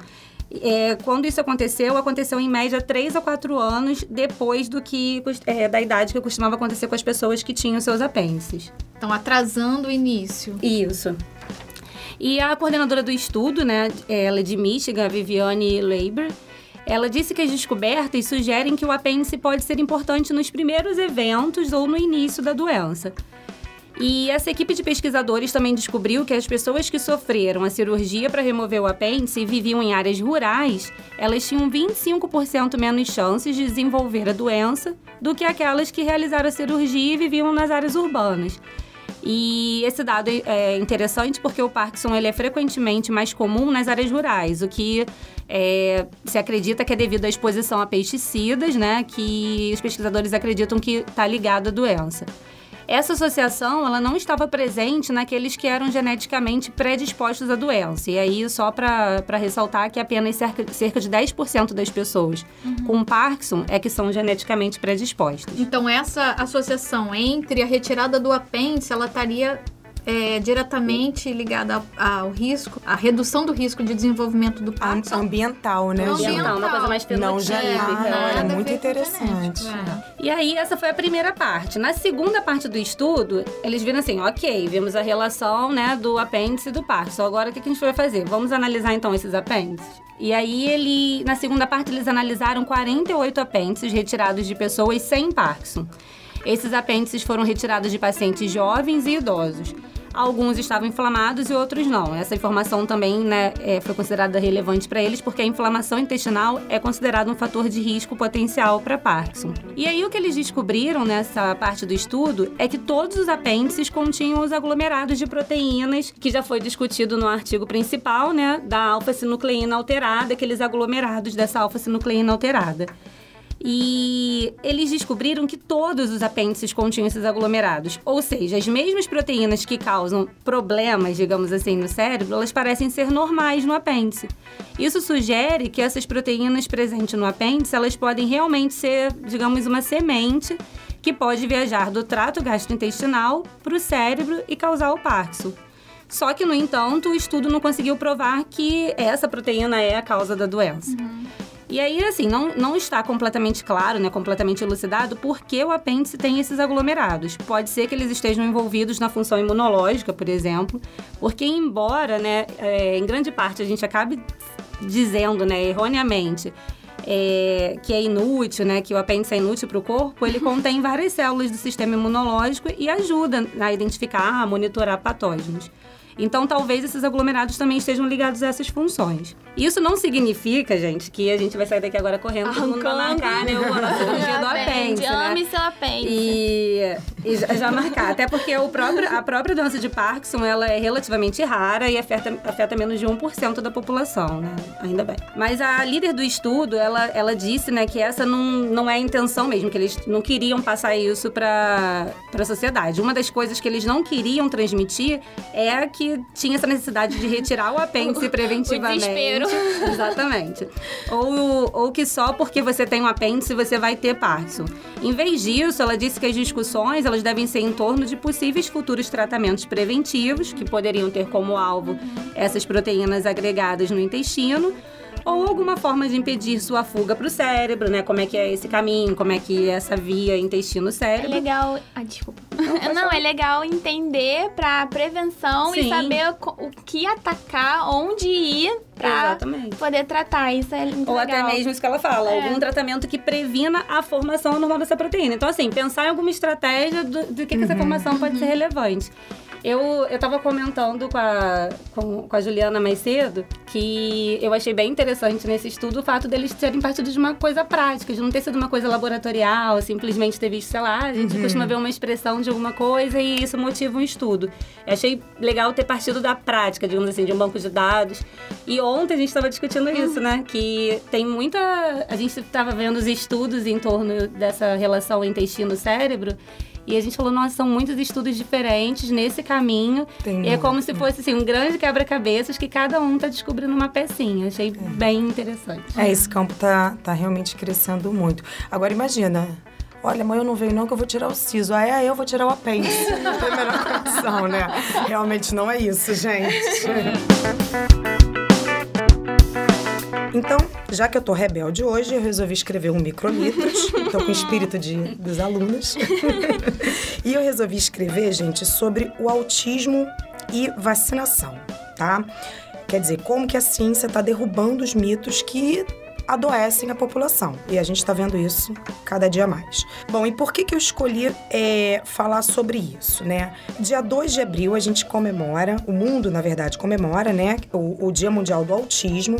é, quando isso aconteceu, aconteceu em média 3 a 4 anos depois do que é, da idade que costumava acontecer com as pessoas que tinham seus apêndices. Então, atrasando o início. Isso. E a coordenadora do estudo, né, ela é de Michigan, a Viviane Leiber, ela disse que as descobertas sugerem que o apêndice pode ser importante nos primeiros eventos ou no início da doença. E essa equipe de pesquisadores também descobriu que as pessoas que sofreram a cirurgia para remover o apêndice e viviam em áreas rurais, elas tinham 25% menos chances de desenvolver a doença do que aquelas que realizaram a cirurgia e viviam nas áreas urbanas. E esse dado é interessante porque o Parkinson ele é frequentemente mais comum nas áreas rurais, o que é, se acredita que é devido à exposição a pesticidas, né? Que os pesquisadores acreditam que está ligado à doença. Essa associação ela não estava presente naqueles que eram geneticamente predispostos à doença. E aí, só para ressaltar que apenas cerca, cerca de 10% das pessoas uhum. com Parkinson é que são geneticamente predispostas. Então, essa associação entre a retirada do apêndice, ela estaria é, diretamente ligada ao, risco, à redução do risco de desenvolvimento do Parkinson. Ambiental, né? Ambiental, uma coisa mais fenotípica. Não genética. É, é muito interessante. É. E aí, essa foi a primeira parte. Na segunda parte do estudo, eles viram assim, ok, vimos a relação né, do apêndice e do Parkinson. Agora, o que a gente vai fazer? Vamos analisar, então, esses apêndices? E aí, ele, na segunda parte, eles analisaram 48 apêndices retirados de pessoas sem Parkinson. Esses apêndices foram retirados de pacientes jovens e idosos. Alguns estavam inflamados e outros não. Essa informação também né, é, foi considerada relevante para eles porque a inflamação intestinal é considerada um fator de risco potencial para Parkinson. E aí o que eles descobriram nessa parte do estudo é que todos os apêndices continham os aglomerados de proteínas, que já foi discutido no artigo principal, né, da alfa-sinucleína alterada, aqueles aglomerados dessa alfa-sinucleína alterada. E eles descobriram que todos os apêndices continham esses aglomerados. Ou seja, as mesmas proteínas que causam problemas, digamos assim, no cérebro, elas parecem ser normais no apêndice. Isso sugere que essas proteínas presentes no apêndice, elas podem realmente ser, digamos, uma semente que pode viajar do trato gastrointestinal para o cérebro e causar o Parkinson. Só que, no entanto, o estudo não conseguiu provar que essa proteína é a causa da doença. Uhum. E aí, assim, não, não está completamente claro, né, completamente elucidado, por que o apêndice tem esses aglomerados. Pode ser que eles estejam envolvidos na função imunológica, por exemplo, porque embora, né, é, em grande parte a gente acabe dizendo, né, erroneamente, é, que é inútil, né, que o apêndice é inútil para o corpo, ele contém várias células do sistema imunológico e ajuda a identificar, a monitorar patógenos. Então, talvez esses aglomerados também estejam ligados a essas funções. Isso não significa, gente, que a gente vai sair daqui agora correndo Arrancando. todo mundo marcar né, a (laughs) cirurgia do apêndice. Ame né? seu apêndice. E, e já, já, marcar. Até porque o próprio, a própria doença de Parkinson ela é relativamente rara e afeta, afeta menos de 1% da população, né? Ainda bem. Mas a líder do estudo, ela, ela disse né, que essa não, não é a intenção mesmo, que eles não queriam passar isso para a sociedade. Uma das coisas que eles não queriam transmitir é que tinha essa necessidade de retirar o apêndice (laughs) preventivamente. O Exatamente. Ou, ou que só porque você tem um apêndice você vai ter Parkinson. Em vez disso, ela disse que as discussões elas devem ser em torno de possíveis futuros tratamentos preventivos, que poderiam ter como alvo essas proteínas agregadas no intestino, ou alguma forma de impedir sua fuga para o cérebro, né? Como é que é esse caminho, como é que é essa via intestino-cérebro. É legal. Ah, desculpa. Não, Não é legal entender para prevenção Sim. e saber o que atacar, onde ir Exatamente. poder tratar. Isso é muito Ou legal. até mesmo isso que ela fala, É. algum tratamento que previna a formação normal dessa proteína. Então, assim, pensar em alguma estratégia do, do que, que essa formação pode ser relevante. Eu, eu tava comentando com a, com, com a Juliana mais cedo que eu achei bem interessante nesse estudo o fato deles terem partido de uma coisa prática, de não ter sido uma coisa laboratorial, simplesmente ter visto, sei lá, a gente costuma ver uma expressão de alguma coisa e isso motiva um estudo. Eu achei legal ter partido da prática, digamos assim, de um banco de dados. E ontem a gente estava discutindo isso, né? Que tem muita. A gente estava vendo os estudos em torno dessa relação intestino-cérebro. E a gente falou, nossa, são muitos estudos diferentes nesse caminho. Tem E é como se fosse assim, um grande quebra-cabeças que cada um tá descobrindo uma pecinha. Achei bem interessante. É, esse campo tá, tá realmente crescendo muito. Agora imagina. Olha, mãe, eu não venho não que eu vou tirar o siso. Ah, é, eu vou tirar o apêndice. (laughs) Não tem a menor condição, né? Realmente não é isso, gente. (laughs) Então, já que eu tô rebelde hoje, eu resolvi escrever um microlitros. (laughs) Tô com o espírito de, dos alunos. (laughs) e eu resolvi escrever, gente, sobre o autismo e vacinação, tá? Quer dizer, como que a ciência está derrubando os mitos que adoecem a população. E a gente está vendo isso cada dia mais. Bom, e por que, que eu escolhi é, falar sobre isso, né? Dia 2 de abril a gente comemora, o mundo, na verdade, comemora, né? O, o Dia Mundial do Autismo.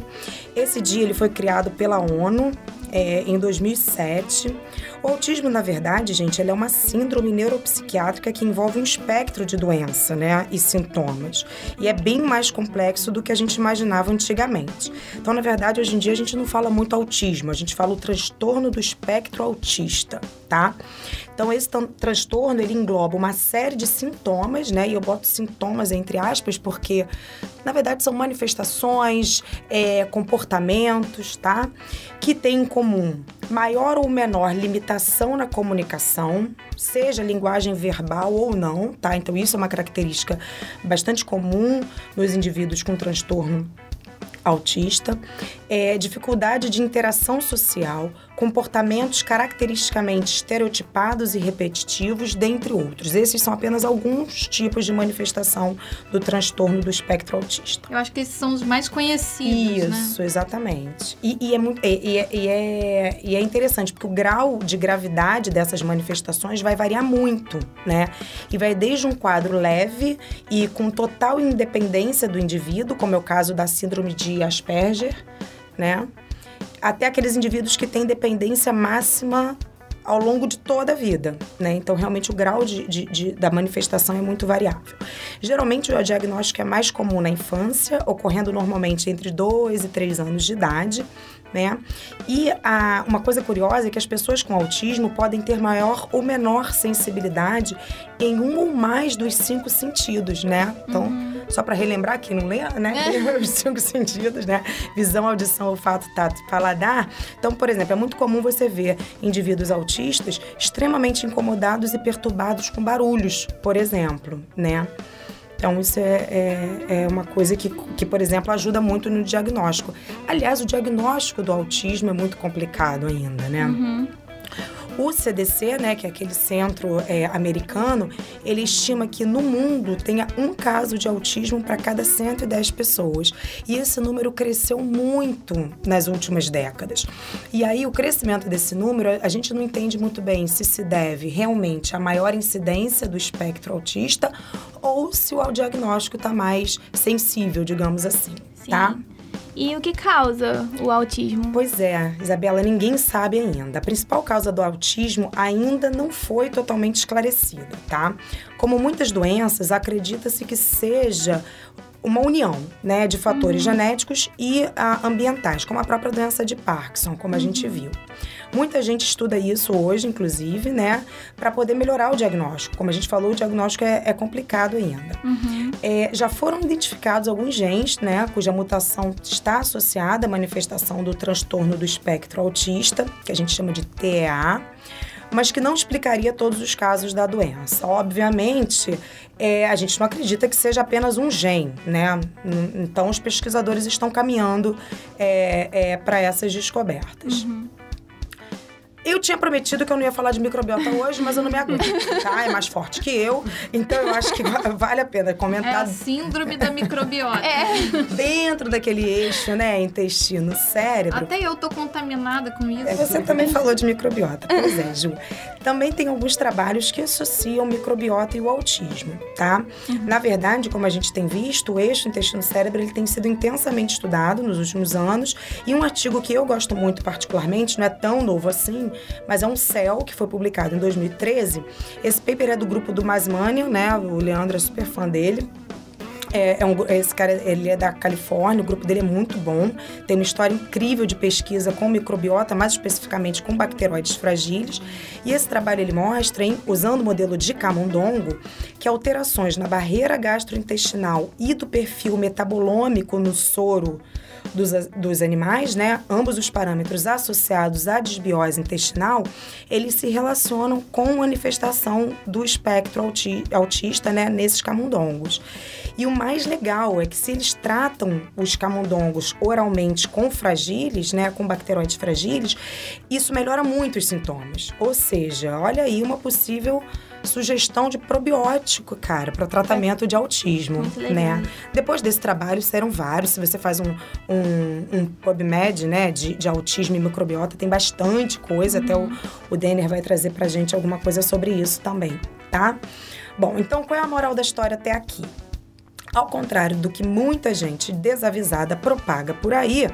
Esse dia ele foi criado pela ONU é, em 2007. O autismo, na verdade, gente, ele é uma síndrome neuropsiquiátrica que envolve um espectro de doença, né, e sintomas. E é bem mais complexo do que a gente imaginava antigamente. Então, na verdade, hoje em dia a gente não fala muito autismo, a gente fala o transtorno do espectro autista, tá? Então, esse transtorno, ele engloba uma série de sintomas, né, e eu boto sintomas entre aspas porque, na verdade, são manifestações, é, comportamentos, tá? Que têm em comum maior ou menor limitação na comunicação, seja linguagem verbal ou não, tá? Então isso é uma característica bastante comum nos indivíduos com transtorno autista, é, dificuldade de interação social, comportamentos caracteristicamente estereotipados e repetitivos, dentre outros. Esses são apenas alguns tipos de manifestação do transtorno do espectro autista. Eu acho que esses são os mais conhecidos, né? Isso, exatamente. E, e é muito, e é- e é, e é interessante, porque o grau de gravidade dessas manifestações vai variar muito, né? E vai desde um quadro leve e com total independência do indivíduo, como é o caso da síndrome de Asperger, né? Até aqueles indivíduos que têm dependência máxima ao longo de toda a vida, né? Então, realmente, o grau de, de- de- da manifestação é muito variável. Geralmente, o diagnóstico é mais comum na infância, ocorrendo normalmente entre 2 e 3 anos de idade, né? E a- uma coisa curiosa é que as pessoas com autismo podem ter maior ou menor sensibilidade em um ou mais dos cinco sentidos, né? Então, só para relembrar quem não lê, né? (laughs) Os cinco sentidos, né? Visão, audição, olfato, tato paladar. Então, por exemplo, é muito comum você ver indivíduos autistas extremamente incomodados e perturbados com barulhos, por exemplo, né? Então, isso é, é, é uma coisa que, que, por exemplo, ajuda muito no diagnóstico. Aliás, o diagnóstico do autismo é muito complicado ainda, né? O CDC, né, que é aquele centro é, americano, ele estima que no mundo tenha um caso de autismo para cada 110 pessoas. E esse número cresceu muito nas últimas décadas. E aí, o crescimento desse número, a gente não entende muito bem se se deve realmente à maior incidência do espectro autista ou se o diagnóstico está mais sensível, digamos assim, tá? E o que causa o autismo? Pois é, Isabela, ninguém sabe ainda. A principal causa do autismo ainda não foi totalmente esclarecida, tá? Como muitas doenças, acredita-se que seja uma união, né, de fatores genéticos e ah, ambientais, como a própria doença de Parkinson, como a gente viu. Muita gente estuda isso hoje, inclusive, né, para poder melhorar o diagnóstico. Como a gente falou, o diagnóstico é, é complicado ainda. É, já foram identificados alguns genes, né, cuja mutação está associada à manifestação do transtorno do espectro autista, que a gente chama de TEA, mas que não explicaria todos os casos da doença. Obviamente, é, a gente não acredita que seja apenas um gene, né? Então, os pesquisadores estão caminhando para essas descobertas. Eu tinha prometido que eu não ia falar de microbiota hoje, mas eu não me aguento, (laughs) tá? É mais forte que eu, então eu acho que va- vale a pena É comentar a síndrome da microbiota. dentro daquele eixo, né? Intestino, cérebro. Até eu tô contaminada com isso. É, Você também falou de microbiota. Pois é, Ju. Também tem alguns trabalhos que associam microbiota e o autismo, tá? Na verdade, como a gente tem visto, o eixo intestino-cérebro ele tem sido intensamente estudado nos últimos anos. E um artigo que eu gosto muito particularmente, não é tão novo assim, mas é um CEL que foi publicado em 2013. Esse paper é do grupo do Masmanian, né? O Leandro é super fã dele. É, é um, esse cara, ele é da Califórnia, o grupo dele é muito bom. Tem uma história incrível de pesquisa com microbiota, mais especificamente com bacteroides fragiles. E esse trabalho ele mostra, hein, usando o modelo de camundongo, que alterações na barreira gastrointestinal e do perfil metabolômico no soro dos, dos animais, né, ambos os parâmetros associados à desbiose intestinal, eles se relacionam com manifestação do espectro auti- autista, né, nesses camundongos. E o mais legal é que se eles tratam os camundongos oralmente com fragiles, né, com bacteroides fragiles, isso melhora muito os sintomas. Ou seja, olha aí uma possível sugestão de probiótico, cara, para tratamento de autismo, Muito legal. né? Depois desse trabalho, saíram vários. Se você faz um, um, um PubMed, né, de, de autismo e microbiota, tem bastante coisa. Até o, o Denner vai trazer pra gente alguma coisa sobre isso também, tá? Bom, então qual é a moral da história até aqui? Ao contrário do que muita gente desavisada propaga por aí,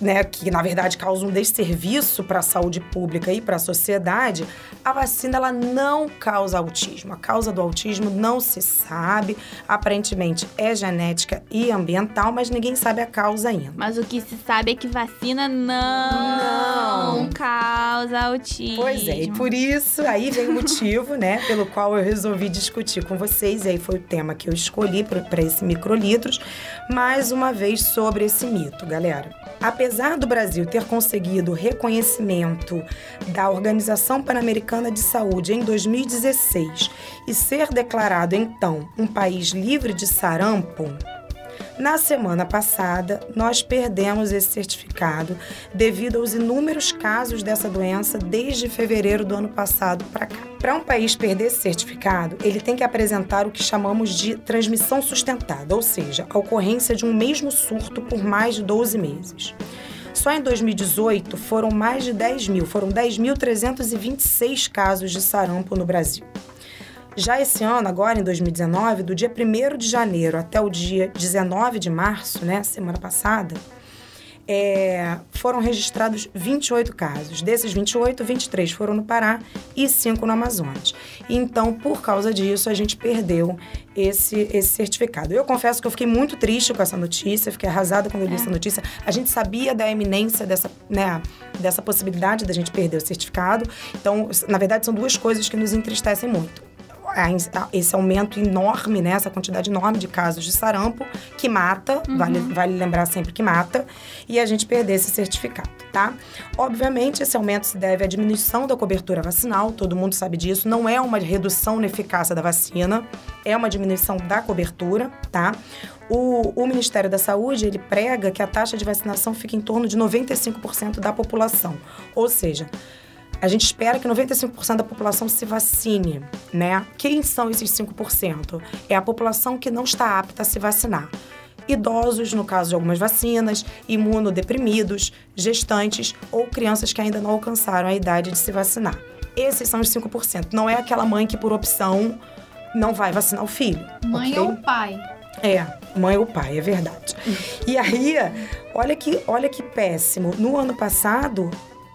né, que na verdade causa um desserviço para a saúde pública e para a sociedade, a vacina ela não causa autismo. A causa do autismo não se sabe, aparentemente é genética e ambiental, mas ninguém sabe a causa ainda. Mas o que se sabe é que vacina não, Não. causa autismo. Pois é, e por isso aí vem o motivo, né, pelo qual eu resolvi discutir com vocês, e aí foi o tema que eu escolhi para esse microlitros, mais uma vez sobre esse mito, galera. Apesar do Brasil ter conseguido reconhecimento da Organização Pan-Americana de Saúde em 2016 e ser declarado então um país livre de sarampo, na semana passada, nós perdemos esse certificado devido aos inúmeros casos dessa doença desde fevereiro do ano passado para cá. Para um país perder esse certificado, ele tem que apresentar o que chamamos de transmissão sustentada, ou seja, a ocorrência de um mesmo surto por mais de 12 meses. Só em 2018 foram mais de 10 mil, foram 10.326 casos de sarampo no Brasil. Já esse ano, agora em 2019, do dia 1 de janeiro até o dia 19 de março, né, semana passada, é, foram registrados 28 casos. Desses 28, 23 foram no Pará e 5 no Amazonas. Então, por causa disso, a gente perdeu esse, esse certificado. Eu confesso que eu fiquei muito triste com essa notícia, fiquei arrasada quando eu li essa notícia. A gente sabia da eminência dessa, né, dessa possibilidade da gente perder o certificado. Então, na verdade, são duas coisas que nos entristecem muito esse aumento enorme, né, essa quantidade enorme de casos de sarampo, que mata, vale, vale lembrar sempre que mata, e a gente perder esse certificado, tá? Obviamente, esse aumento se deve à diminuição da cobertura vacinal, todo mundo sabe disso, não é uma redução na eficácia da vacina, é uma diminuição da cobertura, tá? O, o Ministério da Saúde, ele prega que a taxa de vacinação fica em torno de 95% da população, ou seja, a gente espera que 95% da população se vacine, né? Quem são esses 5%? É a população que não está apta a se vacinar. Idosos, no caso de algumas vacinas, imunodeprimidos, gestantes ou crianças que ainda não alcançaram a idade de se vacinar. Esses são os 5%. Não é aquela mãe que, por opção, não vai vacinar o filho. Mãe ok? ou pai? É, mãe ou pai, é verdade. (laughs) E aí, olha que, olha que péssimo. No ano passado,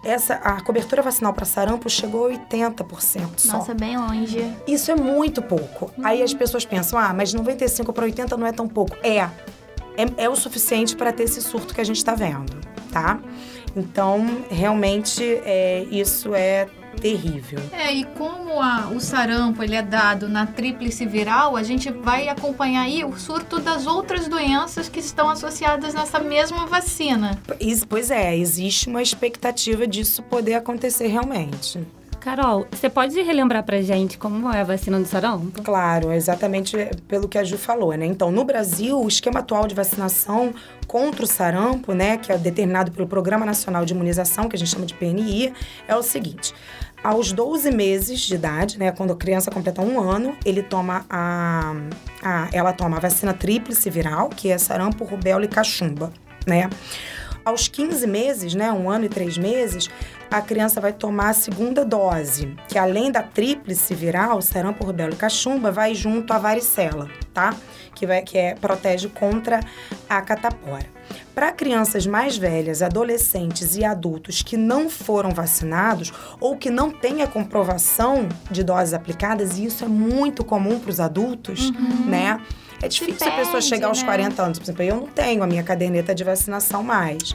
essa, a cobertura vacinal para sarampo chegou a 80% só. Nossa, bem longe. Isso é muito pouco. Aí as pessoas pensam, ah, mas 95 para 80 não é tão pouco. É. É, é o suficiente para ter esse surto que a gente está vendo, tá? Então, realmente, é, isso é terrível. É, e como a- o sarampo ele é dado na tríplice viral, a gente vai acompanhar aí o surto das outras doenças que estão associadas nessa mesma vacina. Is- Pois é, existe uma expectativa disso poder acontecer realmente. Carol, você pode relembrar pra gente como é a vacina do sarampo? Claro, exatamente pelo que a Ju falou, né? Então, no Brasil, o esquema atual de vacinação contra o sarampo, né, que é determinado pelo Programa Nacional de Imunização, que a gente chama de PNI, é o seguinte: aos 12 meses de idade, né, quando a criança completa um ano, ele toma a, a ela toma a vacina tríplice viral, que é sarampo, rubéola e cachumba, né? Aos 15 meses, né, um ano e três meses, a criança vai tomar a segunda dose, que além da tríplice viral, sarampo, rubéola e cachumba, vai junto à varicela, tá? Que, vai, que é, protege contra a catapora. Para crianças mais velhas, adolescentes e adultos que não foram vacinados ou que não têm a comprovação de doses aplicadas, e isso é muito comum para os adultos, né? É difícil a pessoa chegar aos né? 40 anos. Por exemplo, eu não tenho a minha caderneta de vacinação mais.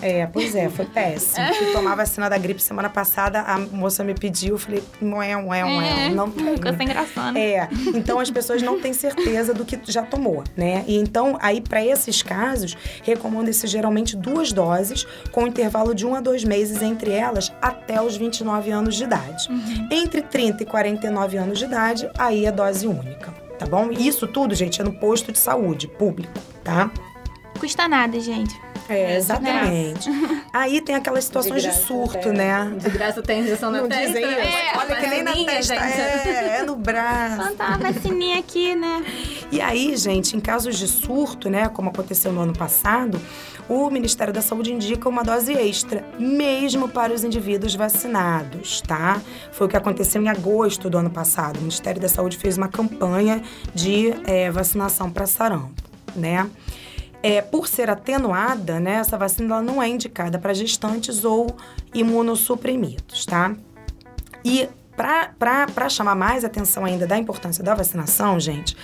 É, pois é, foi péssimo. Fui tomar a vacina da gripe semana passada, a moça me pediu, eu falei, ué, ué, ué, É, não (laughs) tenho. Ficou sem graça, né? É, então as pessoas não têm certeza do que já tomou, né? E então, aí, para esses casos, recomenda-se geralmente duas doses, com um intervalo de um a dois meses entre elas, até os 29 anos de idade. Entre 30 e 49 anos de idade, aí é dose única, tá bom? Isso tudo, gente, é no posto de saúde público, tá? Custa nada, gente. É, exatamente. (laughs) Aí tem aquelas situações de, graça, surto, é. né? De graça tem injeção na Não testa. dizem. É, Olha que nem na testa. gente. É, é no braço. Plantar uma vacininha aqui, né? E aí, gente, em casos de surto, né, como aconteceu no ano passado, o Ministério da Saúde indica uma dose extra, mesmo para os indivíduos vacinados, tá? Foi o que aconteceu em agosto do ano passado. O Ministério da Saúde fez uma campanha de é, vacinação para sarampo, né? É, por ser atenuada, né, essa vacina ela não é indicada para gestantes ou imunossuprimidos, tá? E para chamar mais atenção ainda da importância da vacinação, gente,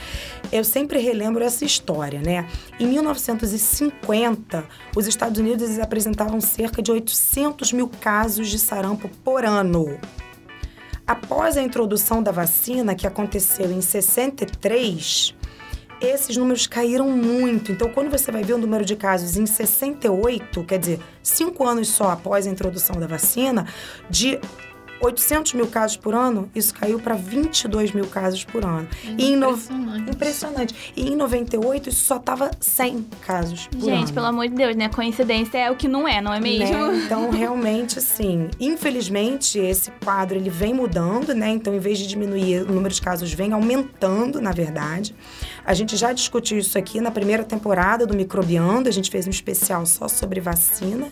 eu sempre relembro essa história, né? Em 1950, os Estados Unidos apresentavam cerca de 800 mil casos de sarampo por ano. Após a introdução da vacina, que aconteceu em 63, esses números caíram muito. Então, quando você vai ver o número de casos em 68, quer dizer, cinco anos só após a introdução da vacina, de 800 mil casos por ano, isso caiu para 22 mil casos por ano. E em no- Impressionante. Impressionante. E em 98, isso só estava 100 casos por ano. Gente, pelo amor de Deus, né? Coincidência é o que não é, não é mesmo? Né? (laughs) Então, realmente, assim, infelizmente, esse quadro ele vem mudando, né? Então, em vez de diminuir, o número de casos vem aumentando, na verdade. A gente já discutiu isso aqui na primeira temporada do Microbiando, a gente fez um especial só sobre vacina,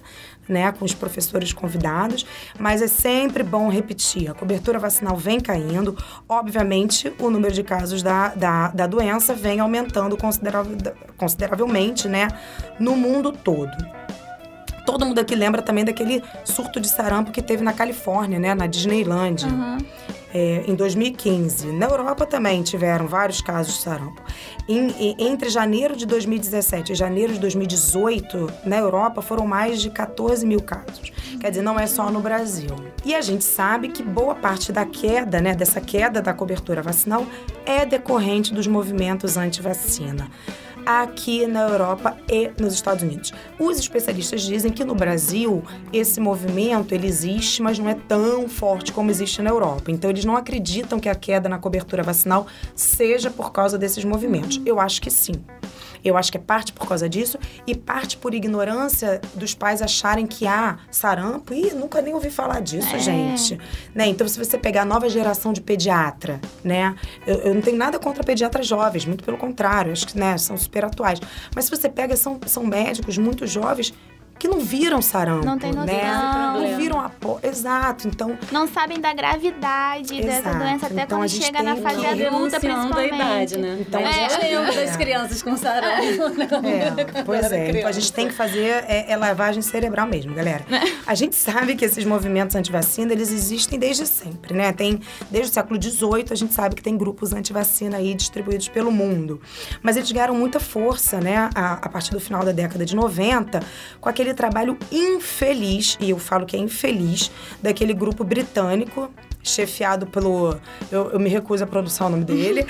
né? Com os professores convidados. Mas é sempre bom repetir, a cobertura vacinal vem caindo. Obviamente, o número de casos da, da, da doença vem aumentando consideravel- consideravelmente, né? No mundo todo. Todo mundo aqui lembra também daquele surto de sarampo que teve na Califórnia, né? Na Disneyland, é, em 2015. Na Europa também tiveram vários casos de sarampo. Em- em- entre janeiro de 2017 e janeiro de 2018, na Europa foram mais de 14 mil casos. Quer dizer, não é só no Brasil. E a gente sabe que boa parte da queda, né, dessa queda da cobertura vacinal, é decorrente dos movimentos anti-vacina aqui na Europa e nos Estados Unidos. Os especialistas dizem que no Brasil esse movimento ele existe, mas não é tão forte como existe na Europa. Então eles não acreditam que a queda na cobertura vacinal seja por causa desses movimentos. Eu acho que sim. Eu acho que é parte por causa disso e parte por ignorância dos pais acharem que há sarampo. Ih, nunca nem ouvi falar disso, É. gente. Né? Então, se você pegar a nova geração de pediatra, né? Eu, eu não tenho nada contra pediatras jovens, muito pelo contrário, acho que né, são super atuais. Mas se você pega, são, são médicos muito jovens que não viram sarampo, Não tem noção. né? Não Problema. viram a... po- Exato, então... Não sabem da gravidade dessa Exato. doença até Então, a quando gente chega na fase que- adulta, principalmente. idade, né? Então, a gente é. lembra das (laughs) crianças com sarampo. né? É, pois é. Então a gente tem que fazer é, é lavagem cerebral mesmo, galera. A gente sabe que esses movimentos anti-vacina, eles existem desde sempre, né? Tem, desde o século XVIII, a gente sabe que tem grupos anti-vacina aí distribuídos pelo mundo. Mas eles ganharam muita força, né? A, a partir do final da década de 90, com aquele trabalho infeliz, e eu falo que é infeliz, daquele grupo britânico chefiado pelo. Eu, eu me recuso a pronunciar o nome dele.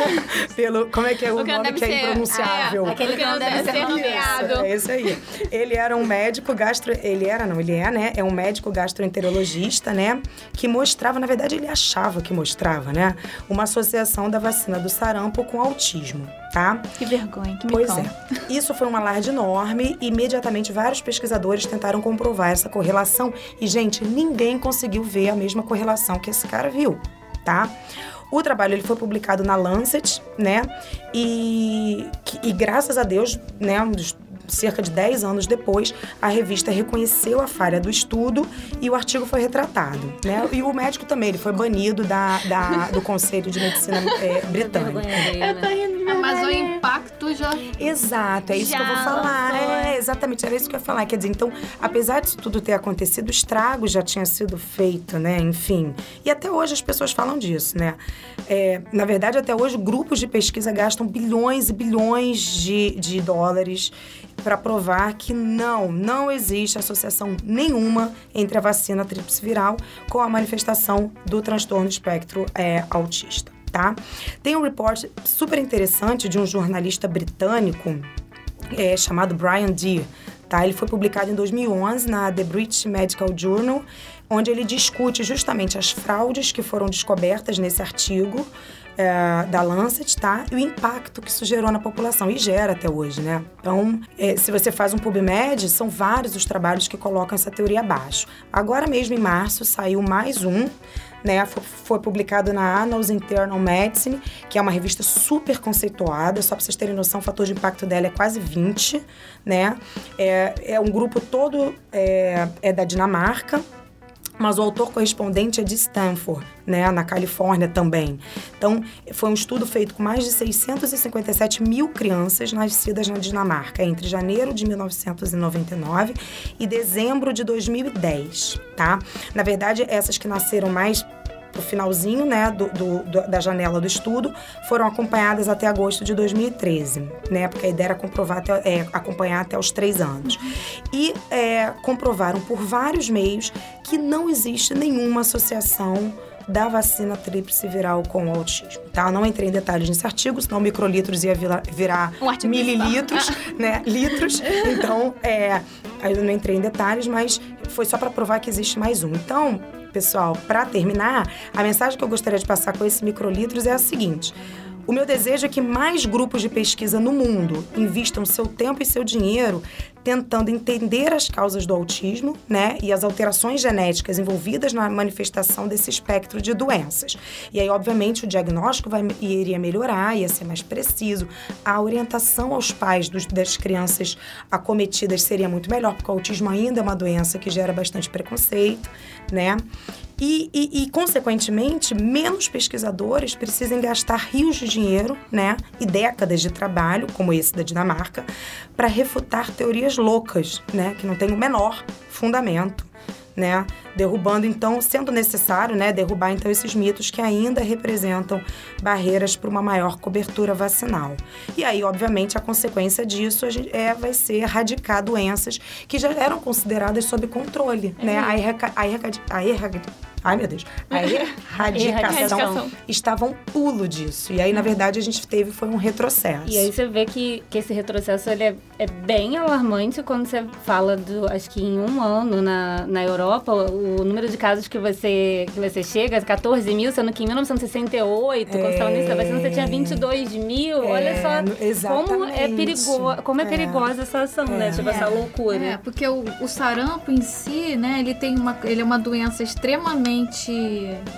(laughs) pelo. Como é que é o, O nome que é ser- impronunciável? é, aquele que não deve ser nomeado. É isso aí. Ele era um médico gastro... Ele era, não, ele é, né? É um médico gastroenterologista, né? Que mostrava, na verdade, ele achava que mostrava, né? Uma associação da vacina do sarampo com autismo, tá? Que vergonha, que Pois é. Isso foi um alarde enorme e imediatamente vários pesquisadores tentaram comprovar essa correlação e, gente, ninguém conseguiu ver a mesma correlação que esse cara viu, tá? O trabalho ele foi publicado na Lancet, né? E, e graças a Deus, né, uns- cerca de 10 anos depois, a revista reconheceu a falha do estudo e o artigo foi retratado, né? E o médico também, ele foi banido da, da- do Conselho de Medicina (laughs) é, britânico. Alheia, né? Mas o impacto já. Exato, é isso que eu vou falar. É, exatamente, era isso que eu ia falar. Quer dizer, então, apesar disso tudo ter acontecido, o estrago já tinha sido feito, né? Enfim. E até hoje as pessoas falam disso, né? É, na verdade, até hoje, grupos de pesquisa gastam bilhões e bilhões de, de dólares para provar que não, não existe associação nenhuma entre a vacina tríplice viral com a manifestação do transtorno espectro é, autista, tá? Tem um report super interessante de um jornalista britânico é, chamado Brian Deere. Tá? Ele foi publicado em 2011 na The British Medical Journal, onde ele discute justamente as fraudes que foram descobertas nesse artigo é, da Lancet, tá? E o impacto que isso gerou na população, e gera até hoje, né? Então, é, se você faz um PubMed, são vários os trabalhos que colocam essa teoria abaixo. Agora mesmo, em março, saiu mais um, né? Foi, publicado na Annals Internal Medicine, que é uma revista super conceituada. Só para vocês terem noção, o fator de impacto dela é quase 20, né? É, é um grupo todo é, é da Dinamarca, mas o autor correspondente é de Stanford, né, na Califórnia também. Então, foi um estudo feito com mais de 657 mil crianças nascidas na Dinamarca entre janeiro de 1999 e dezembro de 2010, tá? Na verdade, essas que nasceram mais pro finalzinho, né, do, do- da janela do estudo, foram acompanhadas até agosto de 2013, né, porque a ideia era comprovar até, é, acompanhar até os três anos. E é, comprovaram por vários meios que não existe nenhuma associação da vacina tríplice viral com o autismo, tá? Eu não entrei em detalhes nesse artigo, senão microlitros ia virar, Um mililitros, (laughs) né? Litros. Então, é, aí eu não entrei em detalhes, mas foi só para provar que existe mais um. Então, pessoal, para terminar, a mensagem que eu gostaria de passar com esse microlitros é a seguinte: o meu desejo é que mais grupos de pesquisa no mundo invistam seu tempo e seu dinheiro tentando entender as causas do autismo, né, e as alterações genéticas envolvidas na manifestação desse espectro de doenças. E aí, obviamente, o diagnóstico vai, iria melhorar, ia ser mais preciso. A orientação aos pais dos- das crianças acometidas seria muito melhor, porque o autismo ainda é uma doença que gera bastante preconceito, né? E, e- e, consequentemente, menos pesquisadores precisam gastar rios de dinheiro, né, e décadas de trabalho, como esse da Dinamarca, para refutar teorias loucas, né, que não têm o menor fundamento, né, derrubando então, sendo necessário, né, derrubar então esses mitos que ainda representam barreiras para uma maior cobertura vacinal. E aí, obviamente, a consequência disso é vai ser erradicar doenças que já eram consideradas sob controle, né? A, a, erradi- a erradi- Ai, meu Deus. A (laughs) erradicação Erradicação. estava um pulo disso. E aí, na verdade, a gente teve foi um retrocesso. E aí você vê que, que esse retrocesso ele é, é bem alarmante quando você fala do. Acho que em um ano na, na Europa, o, o número de casos que você, que você chega é 14 mil, sendo que em 1968, quando você estava nesse vacina, você tinha 22 mil. Olha É, só no- como é, perigo, como é, É. perigosa essa ação, né? Tipo, essa loucura. É, porque o, o sarampo em si, né, ele tem uma, ele é uma doença extremamente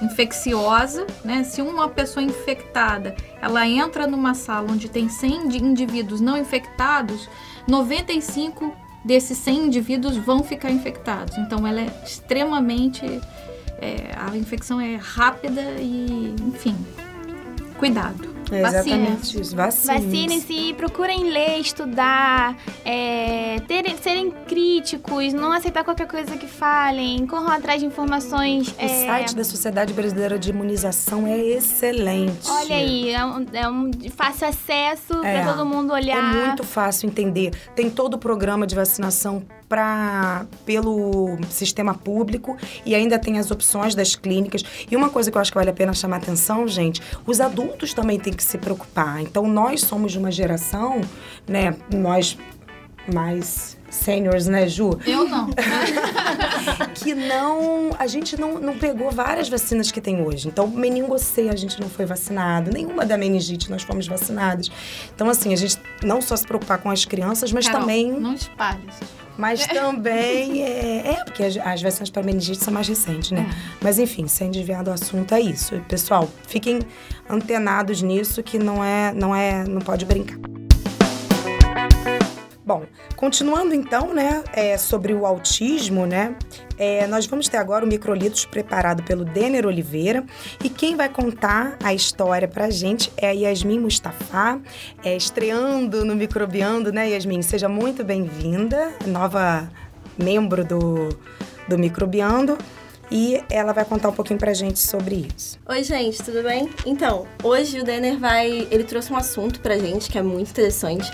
infecciosa, né? Se uma pessoa infectada, ela entra numa sala onde tem 100 de- indivíduos não infectados, 95 desses 100 indivíduos vão ficar infectados. Então, ela é extremamente, é, a infecção é rápida e, enfim, cuidado. É exatamente isso. Vacinem-se e procurem ler, estudar, é, terem- serem críticos, não aceitar qualquer coisa que falem, corram atrás de informações. O é, site da Sociedade Brasileira de Imunização é excelente. Olha aí, é um, é um fácil acesso É. para todo mundo olhar. É muito fácil entender. Tem todo o programa de vacinação pra, pelo sistema público e ainda tem as opções das clínicas. E uma coisa que eu acho que vale a pena chamar atenção, gente, os adultos também têm que se preocupar. Então, nós somos de uma geração, né, nós mais seniors, né, Ju? Eu não. (laughs) que não. A gente não, não pegou várias vacinas que tem hoje. Então, meningo C a gente não foi vacinado, nenhuma da meningite nós fomos vacinados. Então, assim, a gente não só se preocupar com as crianças, mas Carol, também. Não espalhe. Mas também é. É, porque as, as vacinas para meningite são mais recentes, né? Mas enfim, sem desviar do assunto, é isso. Pessoal, fiquem antenados nisso que não é. Não é. Não pode brincar. Bom, continuando então, né, é, sobre o autismo, né, é, nós vamos ter agora o Microlitos preparado pelo Denner Oliveira e quem vai contar a história pra gente é a Yasmin Mustafa, é, estreando no Microbiando, né, Yasmin? Seja muito bem-vinda, nova membro do, do Microbiando. E ela vai contar um pouquinho pra gente sobre isso. Oi, gente, tudo bem? Então, hoje o Denner vai. Ele trouxe um assunto pra gente que é muito interessante.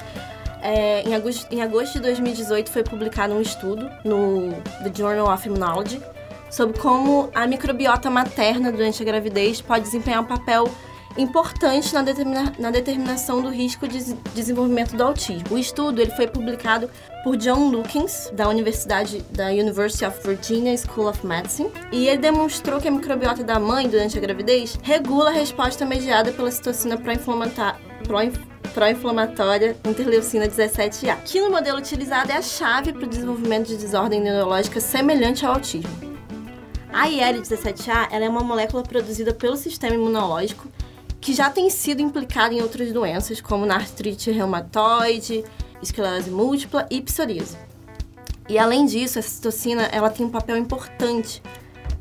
É, em, agosto, em agosto de 2018 foi publicado um estudo no The Journal of Immunology sobre como a microbiota materna durante a gravidez pode desempenhar um papel importante na, determina, na determinação do risco de desenvolvimento do autismo. O estudo ele foi publicado por John Lukins, da Universidade da University of Virginia School of Medicine, e ele demonstrou que a microbiota da mãe durante a gravidez regula a resposta mediada pela citocina pró-inflamatória pró-inflamatória interleucina 17A, que no modelo utilizado é a chave para o desenvolvimento de desordem neurológica semelhante ao autismo. A IL-17A é uma molécula produzida pelo sistema imunológico que já tem sido implicada em outras doenças, como na artrite reumatoide, esclerose múltipla e psoríase. E além disso, essa citocina ela tem um papel importante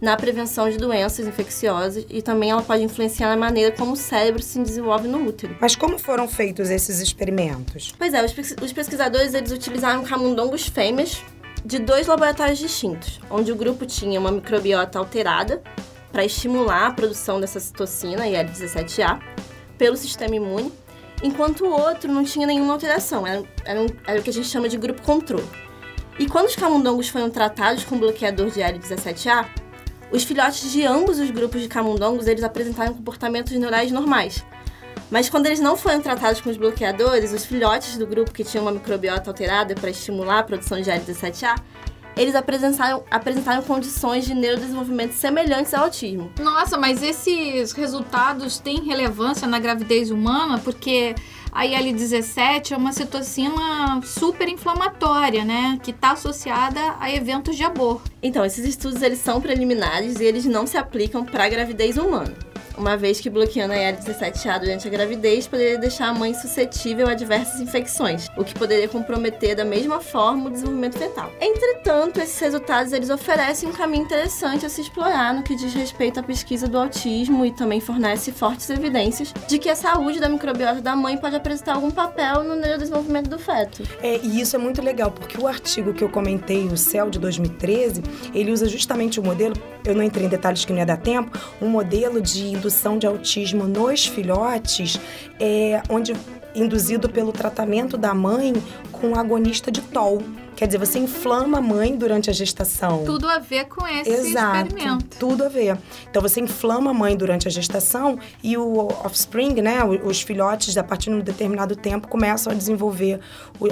na prevenção de doenças infecciosas e também ela pode influenciar na maneira como o cérebro se desenvolve no útero. Mas como foram feitos esses experimentos? Pois é, os pesquisadores eles utilizaram camundongos fêmeas de dois laboratórios distintos, onde o grupo tinha uma microbiota alterada para estimular a produção dessa citocina, IL-17A, pelo sistema imune, enquanto o outro não tinha nenhuma alteração, era, era, um, era o que a gente chama de grupo controle. E quando os camundongos foram tratados com bloqueador de IL-17A, os filhotes de ambos os grupos de camundongos eles apresentaram comportamentos neurais normais. Mas quando eles não foram tratados com os bloqueadores, os filhotes do grupo que tinham uma microbiota alterada para estimular a produção de IL-17A, eles apresentaram, apresentaram condições de neurodesenvolvimento semelhantes ao autismo. Nossa, mas esses resultados têm relevância na gravidez humana porque a IL-17 é uma citocina super inflamatória, né? Que está associada a eventos de aborto. Então, esses estudos eles são preliminares e eles não se aplicam para a gravidez humana uma vez que bloqueando a IL-17A durante a gravidez poderia deixar a mãe suscetível a diversas infecções, o que poderia comprometer da mesma forma o desenvolvimento fetal. Entretanto, esses resultados eles oferecem um caminho interessante a se explorar no que diz respeito à pesquisa do autismo e também fornece fortes evidências de que a saúde da microbiota da mãe pode apresentar algum papel no neurodesenvolvimento do feto. É, e isso é muito legal, porque o artigo que eu comentei, o CEL de 2013, ele usa justamente o modelo, eu não entrei em detalhes que não ia dar tempo, um modelo de indução de autismo nos filhotes, é, onde induzido pelo tratamento da mãe com agonista de TOL. Quer dizer, você inflama a mãe durante a gestação. Tudo a ver com esse Exato, experimento. tudo a ver. Então você inflama a mãe durante a gestação e o offspring, né, os filhotes, a partir de um determinado tempo, começam a desenvolver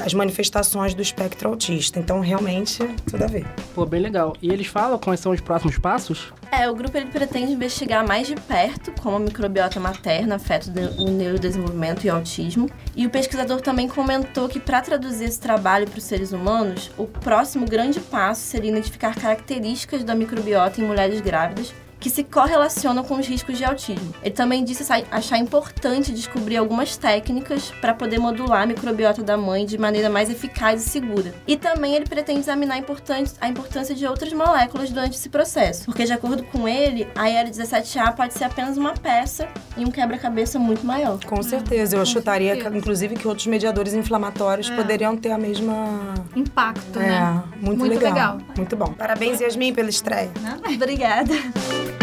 as manifestações do espectro autista. Então, realmente, tudo a ver. Pô, bem legal. E eles falam quais são os próximos passos? É, o grupo ele pretende investigar mais de perto como a microbiota materna afeta o neurodesenvolvimento e o autismo. E o pesquisador também comentou que para traduzir esse trabalho para os seres humanos, o próximo grande passo seria identificar características da microbiota em mulheres grávidas que se correlacionam com os riscos de autismo. Ele também disse achar importante descobrir algumas técnicas para poder modular a microbiota da mãe de maneira mais eficaz e segura. E também ele pretende examinar a importância de outras moléculas durante esse processo, porque de acordo com ele, a IL-17A pode ser apenas uma peça em um quebra-cabeça muito maior. Com certeza. Eu com chutaria, certeza. que, inclusive, que outros mediadores inflamatórios É. poderiam ter a mesma... Impacto, É, né? muito, Muito legal. legal. Muito bom. Parabéns, Yasmin, pela estreia. Obrigada. (laughs)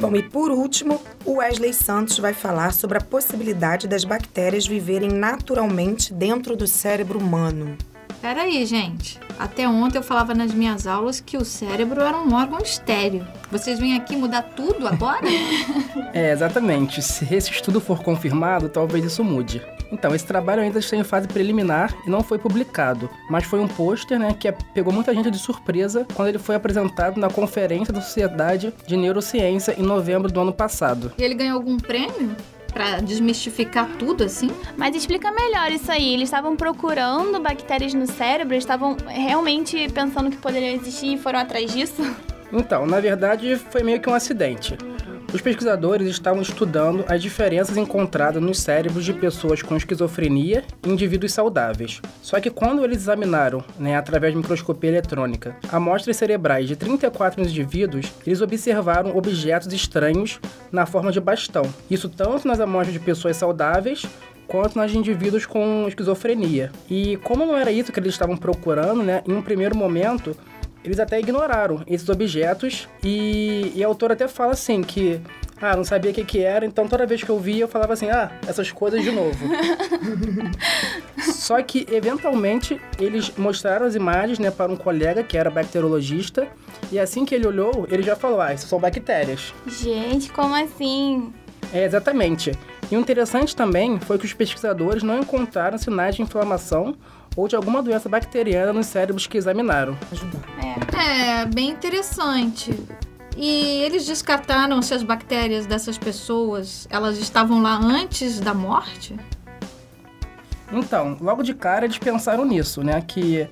Bom, e por último, o Wesley Santos vai falar sobre a possibilidade das bactérias viverem naturalmente dentro do cérebro humano. Peraí, gente. Até ontem eu falava nas minhas aulas que o cérebro era um órgão estéreo. Vocês vêm aqui mudar tudo agora? (laughs) É, exatamente. Se esse estudo for confirmado, talvez isso mude. Então, esse trabalho ainda está em fase preliminar e não foi publicado, mas foi um pôster né, que pegou muita gente de surpresa quando ele foi apresentado na Conferência da Sociedade de Neurociência em novembro do ano passado. E ele ganhou algum prêmio? Pra desmistificar tudo assim? Mas explica melhor isso aí. Eles estavam procurando bactérias no cérebro, eles estavam realmente pensando que poderiam existir e foram atrás disso? Então, na verdade, foi meio que um acidente. Os pesquisadores estavam estudando as diferenças encontradas nos cérebros de pessoas com esquizofrenia e indivíduos saudáveis. Só que quando eles examinaram, né, através de microscopia eletrônica, amostras cerebrais de 34 indivíduos, eles observaram objetos estranhos na forma de bastão. Isso tanto nas amostras de pessoas saudáveis quanto nas indivíduos com esquizofrenia. E como não era isso que eles estavam procurando, né, em um primeiro momento, eles até ignoraram esses objetos e, e a autora até fala assim que ah, não sabia o que, que era, então toda vez que eu via eu falava assim, ah, essas coisas de novo. (laughs) Só que, eventualmente, eles mostraram as imagens né, para um colega que era bacteriologista, e assim que ele olhou, ele já falou, ah, isso são bactérias. Gente, como assim? É, exatamente. E o interessante também foi que os pesquisadores não encontraram sinais de inflamação ou de alguma doença bacteriana nos cérebros que examinaram. É, bem interessante. E eles descartaram se as bactérias dessas pessoas, elas estavam lá antes da morte? Então, logo de cara eles pensaram nisso, né? Que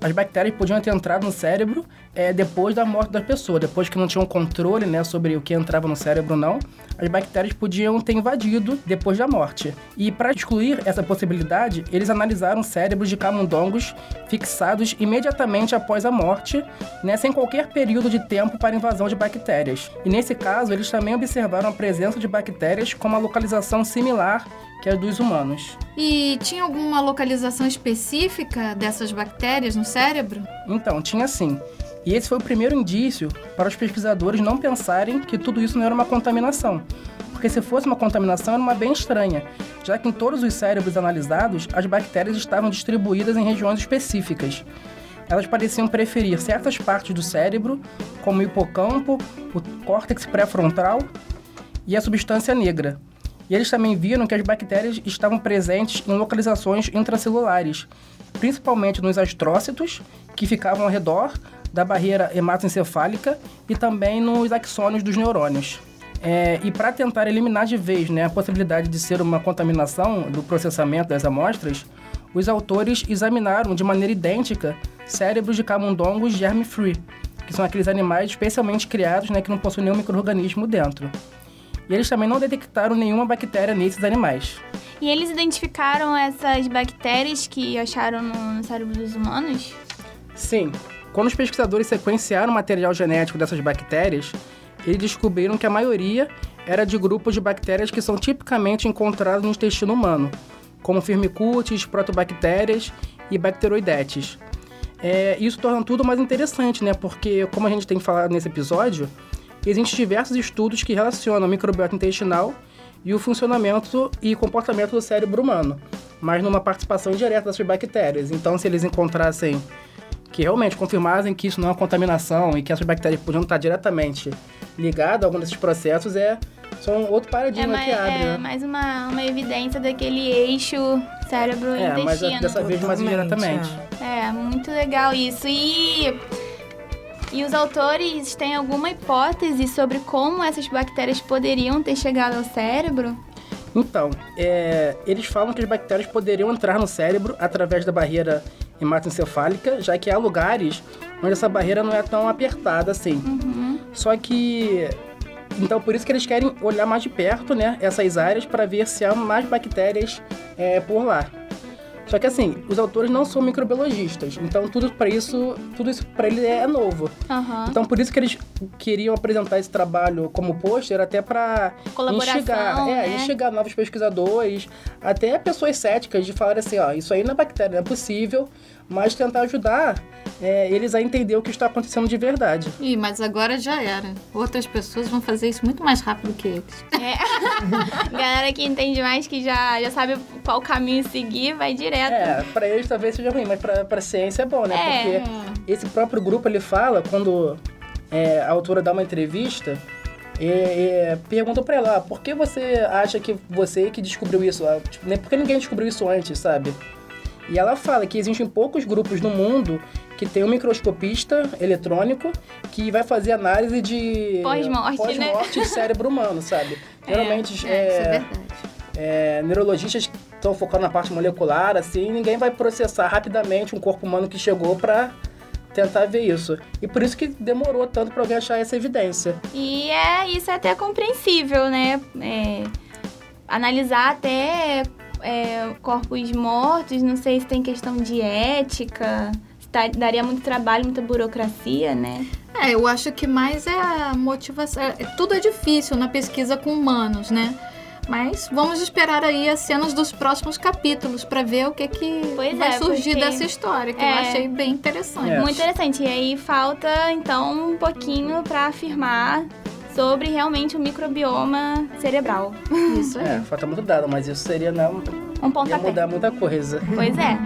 as bactérias podiam ter entrado no cérebro é, depois da morte da pessoa, depois que não tinham controle né, sobre o que entrava no cérebro ou não, as bactérias podiam ter invadido depois da morte. E para excluir essa possibilidade, eles analisaram cérebros de camundongos fixados imediatamente após a morte, né, sem qualquer período de tempo para invasão de bactérias. E nesse caso, eles também observaram a presença de bactérias com uma localização similar que é a dos humanos. E tinha alguma localização específica dessas bactérias no cérebro? Então, tinha sim. E esse foi o primeiro indício para os pesquisadores não pensarem que tudo isso não era uma contaminação. Porque se fosse uma contaminação, era uma bem estranha, já que em todos os cérebros analisados, as bactérias estavam distribuídas em regiões específicas. Elas pareciam preferir certas partes do cérebro, como o hipocampo, o córtex pré-frontal e a substância negra. E eles também viram que as bactérias estavam presentes em localizações intracelulares, principalmente nos astrócitos, que ficavam ao redor da barreira hematoencefálica e também nos axônios dos neurônios. É, e para tentar eliminar de vez né, a possibilidade de ser uma contaminação do processamento das amostras, os autores examinaram de maneira idêntica cérebros de camundongos germ-free, que são aqueles animais especialmente criados né, que não possuem nenhum microorganismo dentro. E eles também não detectaram nenhuma bactéria nesses animais. E eles identificaram essas bactérias que acharam no cérebro dos humanos? Sim, quando os pesquisadores sequenciaram o material genético dessas bactérias, eles descobriram que a maioria era de grupos de bactérias que são tipicamente encontrados no intestino humano, como firmicutes, protobactérias e bacteroidetes. É, isso torna tudo mais interessante, né? Porque, como a gente tem falado nesse episódio, existem diversos estudos que relacionam a microbiota intestinal e o funcionamento e comportamento do cérebro humano, mas numa participação direta dessas bactérias. Então, se eles encontrassem que realmente confirmassem que isso não é uma contaminação e que essas bactérias podiam estar diretamente ligadas a algum desses processos, é são outro paradigma é que abre, é né? mais uma, uma evidência daquele eixo cérebro-intestino. É, mas dessa vez mais indiretamente. É, muito legal isso. E, e os autores têm alguma hipótese sobre como essas bactérias poderiam ter chegado ao cérebro? Então, é, eles falam que as bactérias poderiam entrar no cérebro através da barreira hematoencefálica, já que há lugares onde essa barreira não é tão apertada assim. Uhum. Só que então por isso que eles querem olhar mais de perto, né, essas áreas para ver se há mais bactérias é, por lá. Só que assim, os autores não são microbiologistas, então tudo para isso, tudo isso para eles é novo. Uhum. Então por isso que eles queriam apresentar esse trabalho como pôster até para instigar, é, né? novos pesquisadores, até pessoas céticas de falar assim, ó, isso aí não é bactéria, não é possível, mas tentar ajudar é, eles a entender o que está acontecendo de verdade. Ih, mas agora já era. Outras pessoas vão fazer isso muito mais rápido que eles. (laughs) Galera que entende mais, que já, já sabe qual caminho seguir, vai direto. É, para eles talvez seja ruim, mas para a ciência é bom, né? É. Porque esse próprio grupo ele fala quando é, a autora dá uma entrevista. E, e perguntou pra ela, ah, por que você acha que você que descobriu isso? Ah, Tipo, nem porque ninguém descobriu isso antes, sabe? E ela fala que existem poucos grupos no mundo que tem um microscopista eletrônico que vai fazer análise de Pós-morte, né? pós-morte de cérebro humano, sabe? (laughs) Geralmente É, isso é verdade. é, neurologistas estão focando na parte molecular, assim, ninguém vai processar rapidamente um corpo humano que chegou pra tentar ver isso. E por isso que demorou tanto pra alguém achar essa evidência. E é, isso é até compreensível, né? É, analisar até é, corpos mortos, não sei se tem questão de ética, se tá- daria muito trabalho, muita burocracia, né? É, eu acho que mais é a motivação. é- Tudo é difícil na pesquisa com humanos, né? Mas vamos esperar aí as cenas dos próximos capítulos pra ver o que, que Pois vai é, surgir porque- dessa história, que eu É. achei bem interessante. É. Muito interessante. E aí falta, então, um pouquinho para afirmar sobre realmente o microbioma cerebral. Isso aí. É, falta muito dado, mas isso seria não Um ia pontapé. mudar muita coisa. Pois é.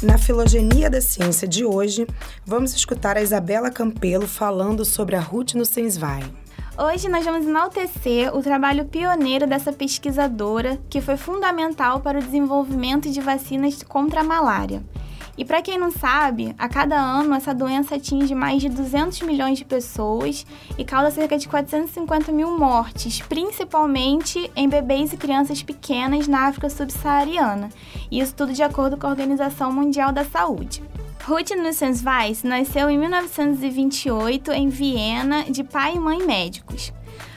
Na Filogenia da Ciência de hoje, vamos escutar a Isabela Campelo falando sobre a Ruth Nussenswein. Hoje nós vamos enaltecer o trabalho pioneiro dessa pesquisadora, que foi fundamental para o desenvolvimento de vacinas contra a malária. E para quem não sabe, a cada ano essa doença atinge mais de 200 milhões de pessoas e causa cerca de 450 mil mortes, principalmente em bebês e crianças pequenas na África subsaariana. Isso tudo de acordo com a Organização Mundial da Saúde. Ruth Nussensweiss nasceu em 1928 em Viena, de pai e mãe médicos.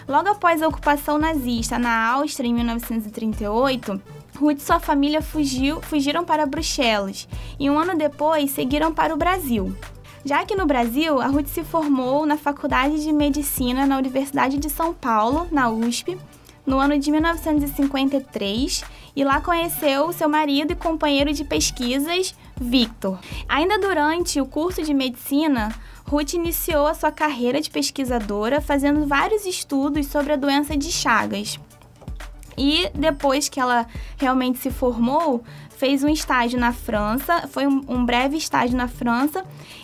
Logo após a ocupação nazista na Áustria em 1938, Ruth e sua família fugiu, fugiram para Bruxelas e um ano depois seguiram para o Brasil. Já que no Brasil, a Ruth se formou na Faculdade de Medicina na Universidade de São Paulo, na USP, no ano de 1953 e lá conheceu seu marido e companheiro de pesquisas, Victor. Ainda durante o curso de medicina, Ruth iniciou a sua carreira de pesquisadora fazendo vários estudos sobre a doença de Chagas. E depois que ela realmente se formou, fez um estágio na França, foi um, um breve estágio na França,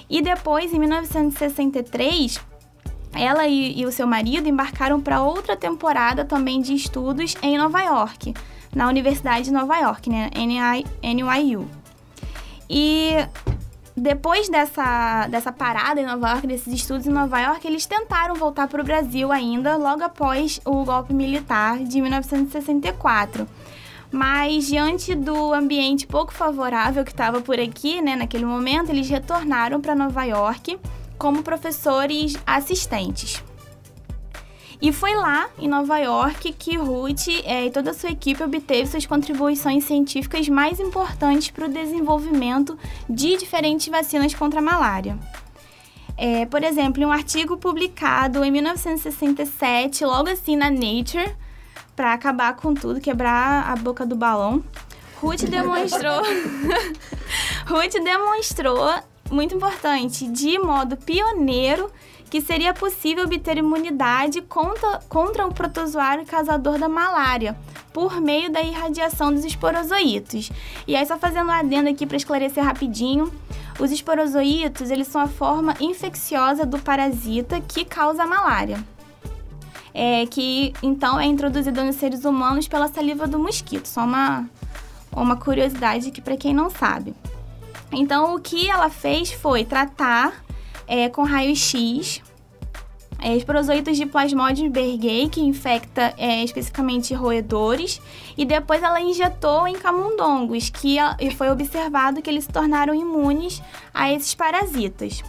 e depois, em 1963, ela e, e o seu marido embarcaram para outra temporada também de estudos em Nova York, na Universidade de Nova York, né, NYU. E depois dessa, dessa parada em Nova York, desses estudos em Nova York, eles tentaram voltar para o Brasil ainda, logo após o golpe militar de 1964. Mas diante do ambiente pouco favorável que estava por aqui, né, naquele momento, eles retornaram para Nova York como professores assistentes. E foi lá, em Nova York, que Ruth eh, e toda a sua equipe obteve suas contribuições científicas mais importantes para o desenvolvimento de diferentes vacinas contra a malária. Eh, por exemplo, em um artigo publicado em 1967, logo assim na Nature, para acabar com tudo, quebrar a boca do balão, Ruth demonstrou. (laughs) Ruth demonstrou, muito importante, de modo pioneiro, que seria possível obter imunidade contra, contra o protozoário causador da malária por meio da irradiação dos esporozoítos. E aí, só fazendo um adendo aqui para esclarecer rapidinho, os esporozoítos, eles são a forma infecciosa do parasita que causa a malária. É, que então é introduzida nos seres humanos pela saliva do mosquito. Só uma, uma curiosidade aqui para quem não sabe. Então, o que ela fez foi tratar é, com raio-x é, esporozoitos de Plasmodium berghei, que infecta é, especificamente roedores, e depois ela injetou em camundongos, que foi observado que eles se tornaram imunes a esses parasitas.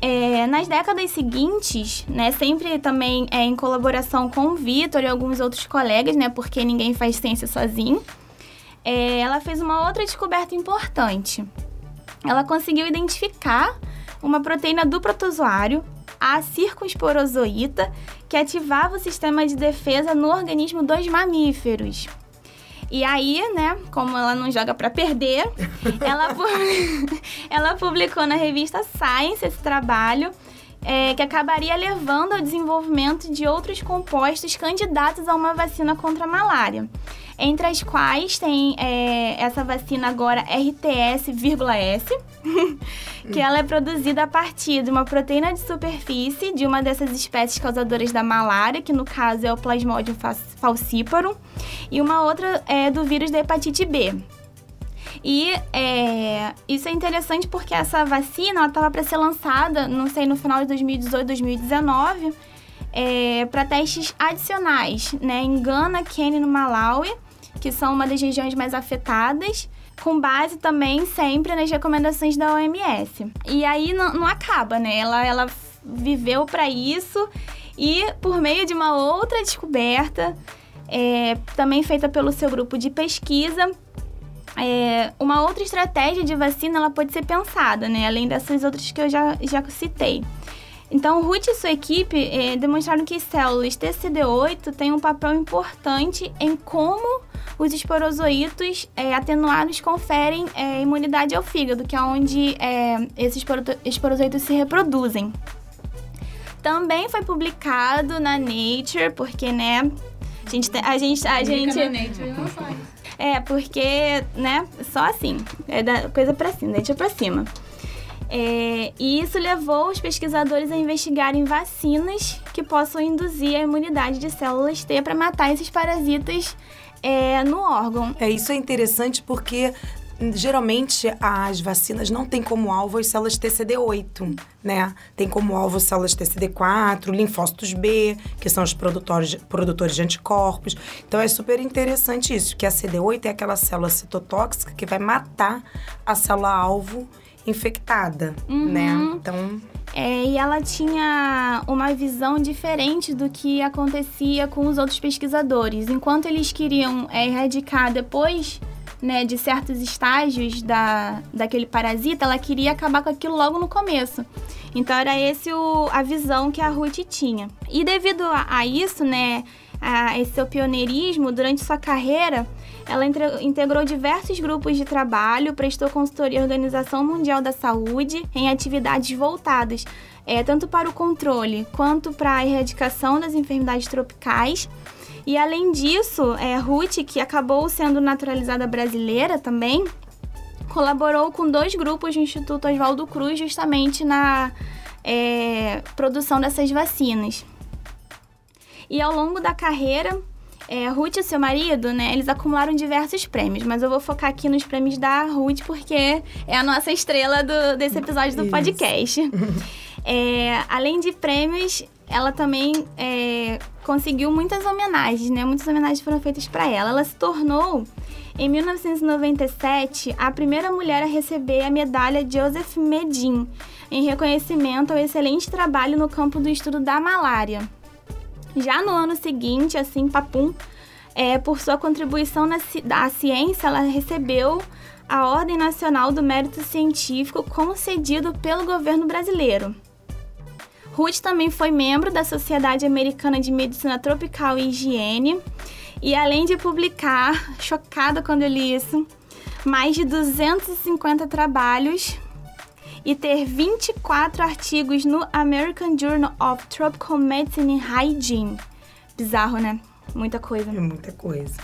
É, nas décadas seguintes, né, sempre também é, em colaboração com o Vitor e alguns outros colegas, né, porque ninguém faz ciência sozinho, é, ela fez uma outra descoberta importante. Ela conseguiu identificar uma proteína do protozoário, a circunsporozoíta, que ativava o sistema de defesa no organismo dos mamíferos. E aí, né, como ela não joga para perder, (laughs) ela, (laughs) ela publicou na revista Science esse trabalho, é, que acabaria levando ao desenvolvimento de outros compostos candidatos a uma vacina contra a malária entre as quais tem é, essa vacina agora RTS,S, (laughs) que ela é produzida a partir de uma proteína de superfície de uma dessas espécies causadoras da malária, que no caso é o Plasmodium falciparum, e uma outra é do vírus da hepatite B. E é, isso é interessante porque essa vacina estava para ser lançada, não sei, no final de 2018, 2019, é, para testes adicionais, né, em Ghana, Quênia e no Malawi que são uma das regiões mais afetadas, com base também sempre nas recomendações da OMS. E aí não, não acaba, né? Ela, ela viveu para isso e por meio de uma outra descoberta, é, também feita pelo seu grupo de pesquisa, é, uma outra estratégia de vacina ela pode ser pensada, né? Além dessas outras que eu já, já citei. Então, Ruth e sua equipe é, demonstraram que células TCD8 têm um papel importante em como os esporozoitos é, atenuados conferem é, imunidade ao fígado, que é onde é, esses esporozoitos se reproduzem. Também foi publicado na Nature, porque, né, a gente... A gente, a gente Nature não sai. É, porque, né, só assim, é da coisa pra cima, Nature pra cima. É, e isso levou os pesquisadores a investigarem vacinas que possam induzir a imunidade de células T para matar esses parasitas é, no órgão. É, isso é interessante porque geralmente as vacinas não têm como alvo as células TCD8, né? Tem como alvo células TCD4, linfócitos B, que são os produtores, produtores de anticorpos. Então é super interessante isso, que a CD8 é aquela célula citotóxica que vai matar a célula alvo infectada, uhum. né? Então é, e ela tinha uma visão diferente do que acontecia com os outros pesquisadores. Enquanto eles queriam é, erradicar depois né, de certos estágios da, daquele parasita, ela queria acabar com aquilo logo no começo. Então era esse o, a visão que a Ruth tinha. E devido a, a isso, né, a esse seu pioneirismo durante sua carreira, ela integrou diversos grupos de trabalho, prestou consultoria à Organização Mundial da Saúde em atividades voltadas é, tanto para o controle quanto para a erradicação das enfermidades tropicais. E além disso, é, Ruth, que acabou sendo naturalizada brasileira também, colaborou com dois grupos do Instituto Oswaldo Cruz justamente na é, produção dessas vacinas. E ao longo da carreira, é, Ruth e seu marido, né, eles acumularam diversos prêmios, mas eu vou focar aqui nos prêmios da Ruth porque é a nossa estrela do, desse episódio do Isso. podcast. (laughs) é, além de prêmios, ela também é, conseguiu muitas homenagens, né? Muitas homenagens foram feitas para ela. Ela se tornou, em 1997, a primeira mulher a receber a medalha Joseph Medin, em reconhecimento ao excelente trabalho no campo do estudo da malária. Já no ano seguinte, assim, papum, é, por sua contribuição na à ciência, ela recebeu a Ordem Nacional do Mérito Científico concedido pelo governo brasileiro. Ruth também foi membro da Sociedade Americana de Medicina Tropical e Higiene e além de publicar, (laughs) chocada quando eu li isso, mais de 250 trabalhos e ter 24 artigos no American Journal of Tropical Medicine and Hygiene. Bizarro, né? Muita coisa. É muita coisa.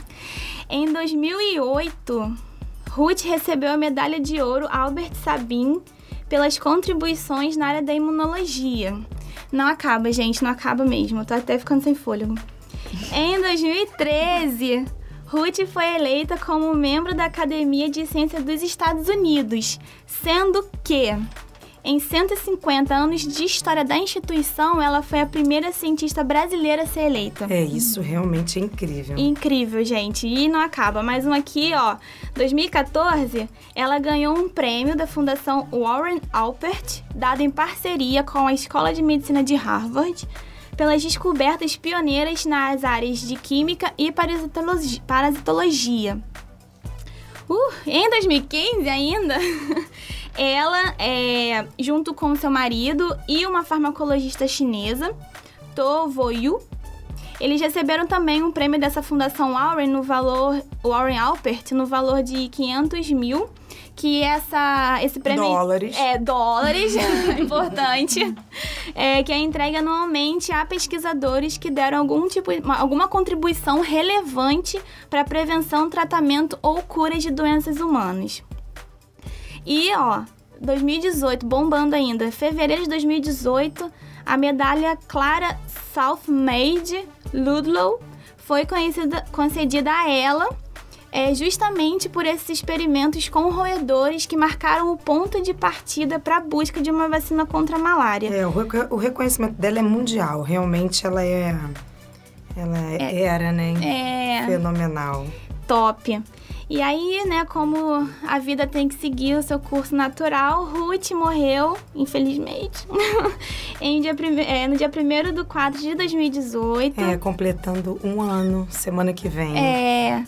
Em 2008, Ruth recebeu a medalha de ouro Albert Sabin pelas contribuições na área da imunologia. Não acaba, gente, não acaba mesmo. Tô até ficando sem fôlego. Em 2013, Ruth foi eleita como membro da Academia de Ciências dos Estados Unidos, sendo que em 150 anos de história da instituição, ela foi a primeira cientista brasileira a ser eleita. É, isso realmente é incrível. Incrível, gente. E não acaba. Mais um aqui, ó. 2014, ela ganhou um prêmio da Fundação Warren Alpert, dado em parceria com a Escola de Medicina de Harvard pelas descobertas pioneiras nas áreas de química e parasitologia. Uh, em 2015 ainda, (laughs) ela, é, junto com seu marido e uma farmacologista chinesa, To Voyu, eles receberam também um prêmio dessa fundação Warren no valor Warren Alpert no valor de 500 mil que essa, esse prêmio... Dólares. É, dólares, (laughs) importante. É, que é entregue anualmente a pesquisadores que deram algum tipo, alguma contribuição relevante para a prevenção, tratamento ou cura de doenças humanas. E, ó, 2018, bombando ainda, fevereiro de 2018, a medalha Clara Southmaid Ludlow foi concedida a ela é justamente por esses experimentos com roedores que marcaram o ponto de partida para a busca de uma vacina contra a malária. É, o, reconhecimento dela é mundial. Realmente ela é. Ela é, era, né? É. Fenomenal. Top. E aí, né, como a vida tem que seguir o seu curso natural, Ruth morreu, infelizmente, (laughs) dia é, no dia 1 do 4 de 2018. É, completando um ano, semana que vem. É.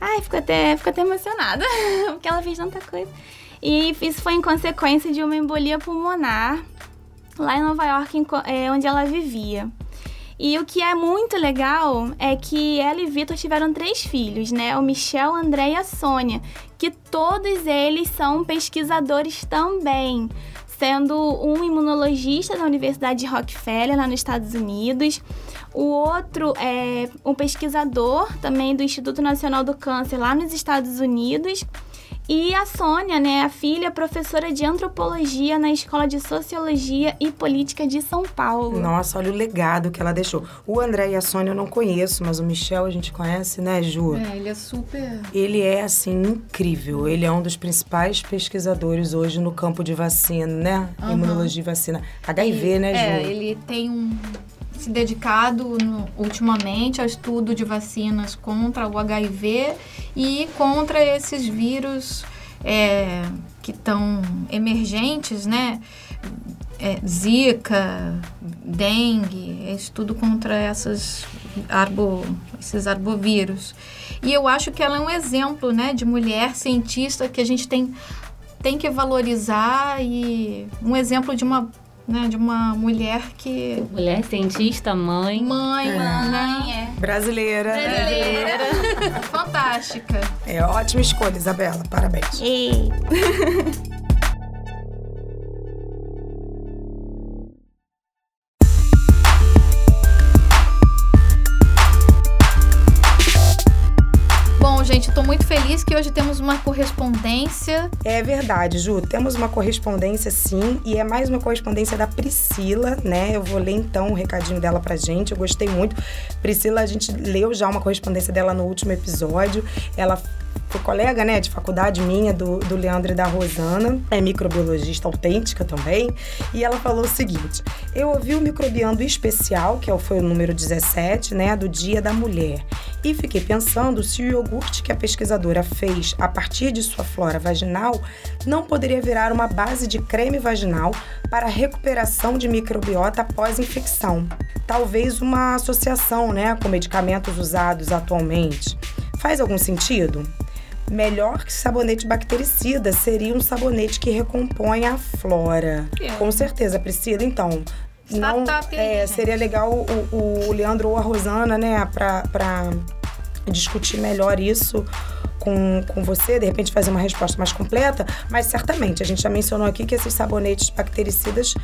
Ai, fico até, fico até emocionada, (laughs) porque ela fez tanta coisa. E isso foi em consequência de uma embolia pulmonar lá em Nova York, é, onde ela vivia. E o que é muito legal é que ela e Vitor tiveram três filhos, né? O Michel, André e a Sônia, que todos eles são pesquisadores também, sendo um imunologista da Universidade de Rockefeller, lá nos Estados Unidos, o outro é um pesquisador também do Instituto Nacional do Câncer lá nos Estados Unidos. E a Sônia, né, a filha, professora de antropologia na Escola de Sociologia e Política de São Paulo. Nossa, olha o legado que ela deixou. O André e a Sônia eu não conheço, mas o Michel a gente conhece, né, Ju? É, ele é super. Ele é, assim, incrível. Ele é um dos principais pesquisadores hoje no campo de vacina, né? Uhum. Imunologia e vacina. HIV, ele, né, Ju? É, ele tem um se dedicado no, ultimamente ao estudo de vacinas contra o HIV e contra esses vírus é, que estão emergentes, né? É, Zika, dengue, é estudo contra essas arbo, esses arbovírus. E eu acho que ela é um exemplo né, de mulher cientista que a gente tem, tem que valorizar e um exemplo de uma né, de uma mulher que. Mulher cientista, mãe. Mãe, é. Né? É. Brasileira. Brasileira. (laughs) Fantástica. É ótima escolha, Isabela. Parabéns. E... (laughs) gente, estou muito feliz que hoje temos uma correspondência. É verdade, Ju. Temos uma correspondência sim, e é mais uma correspondência da Priscila, né? Eu vou ler então o recadinho dela pra gente. Eu gostei muito. Priscila, a gente leu já uma correspondência dela no último episódio. Ela foi colega, né, de faculdade minha, do, do Leandro e da Rosana, é microbiologista autêntica também, e ela falou o seguinte: eu ouvi o microbiando especial, que é foi o número 17, né, do Dia da Mulher, e fiquei pensando se o iogurte que a pesquisadora fez a partir de sua flora vaginal não poderia virar uma base de creme vaginal para recuperação de microbiota após infecção. Talvez uma associação, né, com medicamentos usados atualmente. Faz algum sentido? Melhor que sabonete bactericida seria um sabonete que recompõe a flora. É. Com certeza, Priscila. Então, não, é, seria legal o, o, Leandro ou a Rosana, né, pra, pra discutir melhor isso com, com você, de repente fazer uma resposta mais completa, mas certamente, a gente já mencionou aqui que esses sabonetes bactericidas,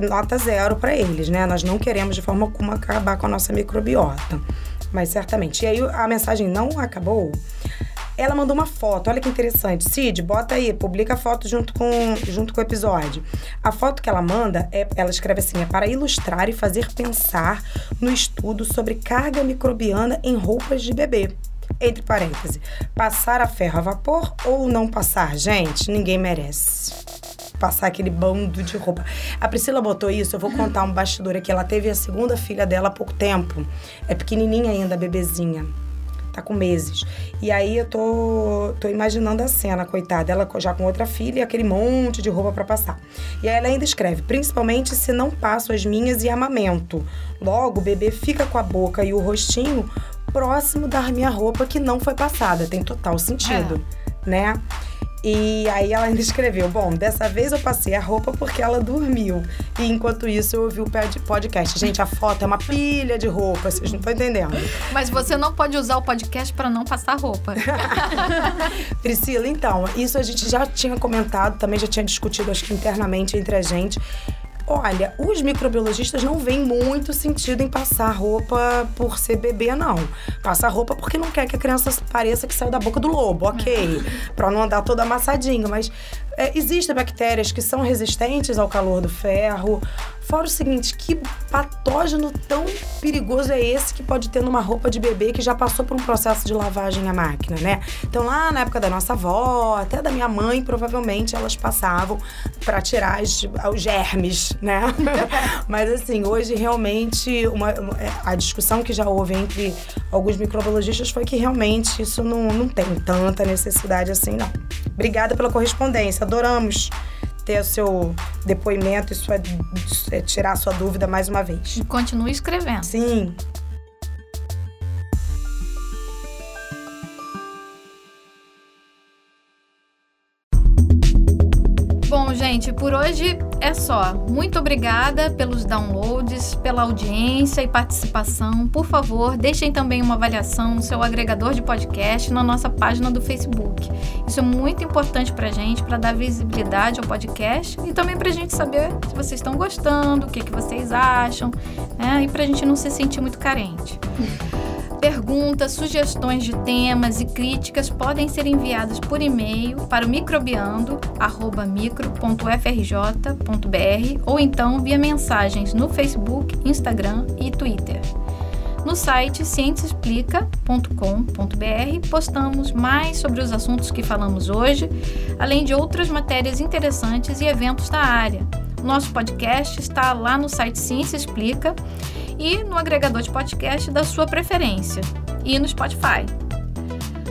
nota zero para eles, né? Nós não queremos de forma alguma acabar com a nossa microbiota mas certamente. E aí a mensagem não acabou. Ela mandou uma foto, olha que interessante. Cid, bota aí, publica a foto junto com, junto com o episódio. A foto que ela manda, é, ela escreve assim: é para ilustrar e fazer pensar no estudo sobre carga microbiana em roupas de bebê. Entre parênteses, passar a ferro a vapor ou não passar? Gente, ninguém merece passar aquele bando de roupa. A Priscila botou isso, eu vou contar um bastidor aqui. Ela teve a segunda filha dela há pouco tempo. É pequenininha ainda, bebezinha. Tá com meses. E aí eu tô, tô imaginando a cena, coitada. Ela já com outra filha e aquele monte de roupa para passar. E aí ela ainda escreve: principalmente se não passo as minhas e amamento. Logo, o bebê fica com a boca e o rostinho próximo da minha roupa que não foi passada. Tem total sentido. É né? E aí ela ainda escreveu: Bom, dessa vez eu passei a roupa porque ela dormiu. E enquanto isso eu ouvi o podcast. Gente, a foto é uma pilha de roupa, vocês não estão entendendo. Mas você não pode usar o podcast para não passar roupa. (laughs) Priscila, então, isso a gente já tinha comentado, também já tinha discutido, acho que internamente entre a gente. Olha, os microbiologistas não veem muito sentido em passar roupa por ser bebê, não. Passa roupa porque não quer que a criança pareça que saiu da boca do lobo, ok. (laughs) pra não andar todo amassadinho. Mas é, existem bactérias que são resistentes ao calor do ferro. Fora o seguinte, que patógeno tão perigoso é esse que pode ter numa roupa de bebê que já passou por um processo de lavagem à máquina, né? Então, lá na época da nossa avó, até da minha mãe, provavelmente elas passavam para tirar os, os germes, né? (laughs) Mas, assim, hoje realmente uma, a discussão que já houve entre alguns microbiologistas foi que realmente isso não, não tem tanta necessidade assim, não. Obrigada pela correspondência, adoramos ter o seu depoimento e sua, é, tirar a sua dúvida mais uma vez. Continue escrevendo. Sim. Gente, por hoje é só. Muito obrigada pelos downloads, pela audiência e participação. Por favor, deixem também uma avaliação no seu agregador de podcast na nossa página do Facebook. Isso é muito importante para a gente, para dar visibilidade ao podcast e também para a gente saber se vocês estão gostando, o que, que vocês acham, né? e para a gente não se sentir muito carente. Perguntas, sugestões de temas e críticas podem ser enviadas por e-mail para o microbiando@micro.frj.br ou então via mensagens no Facebook, Instagram e Twitter. No site cienceexplica.com.br postamos mais sobre os assuntos que falamos hoje, além de outras matérias interessantes e eventos da área. Nosso podcast está lá no site Ciência Explica e no agregador de podcast da sua preferência e no Spotify.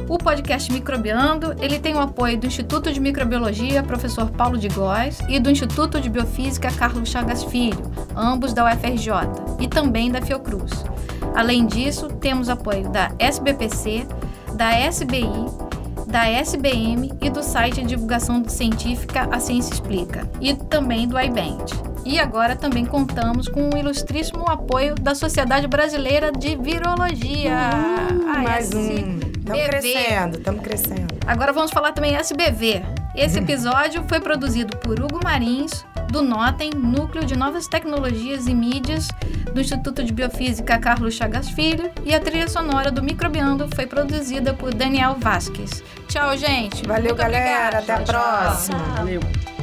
O podcast Microbiando, ele tem o apoio do Instituto de Microbiologia, professor Paulo de Góes, e do Instituto de Biofísica Carlos Chagas Filho, ambos da UFRJ, e também da Fiocruz. Além disso, temos apoio da SBPC, da SBI, da SBM e do site de divulgação científica A Ciência Explica, e também do iBand. E agora também contamos com o ilustríssimo apoio da Sociedade Brasileira de Virologia. Uhum, mais um. Estamos crescendo, estamos crescendo. Agora vamos falar também SBV. Esse episódio foi produzido por Hugo Marins, do Notem, Núcleo de Novas Tecnologias e Mídias, do Instituto de Biofísica Carlos Chagas Filho, e a trilha sonora do Microbiando foi produzida por Daniel Vasques. Tchau, gente. Valeu, Muito galera. Obrigada. Até a próxima. Valeu.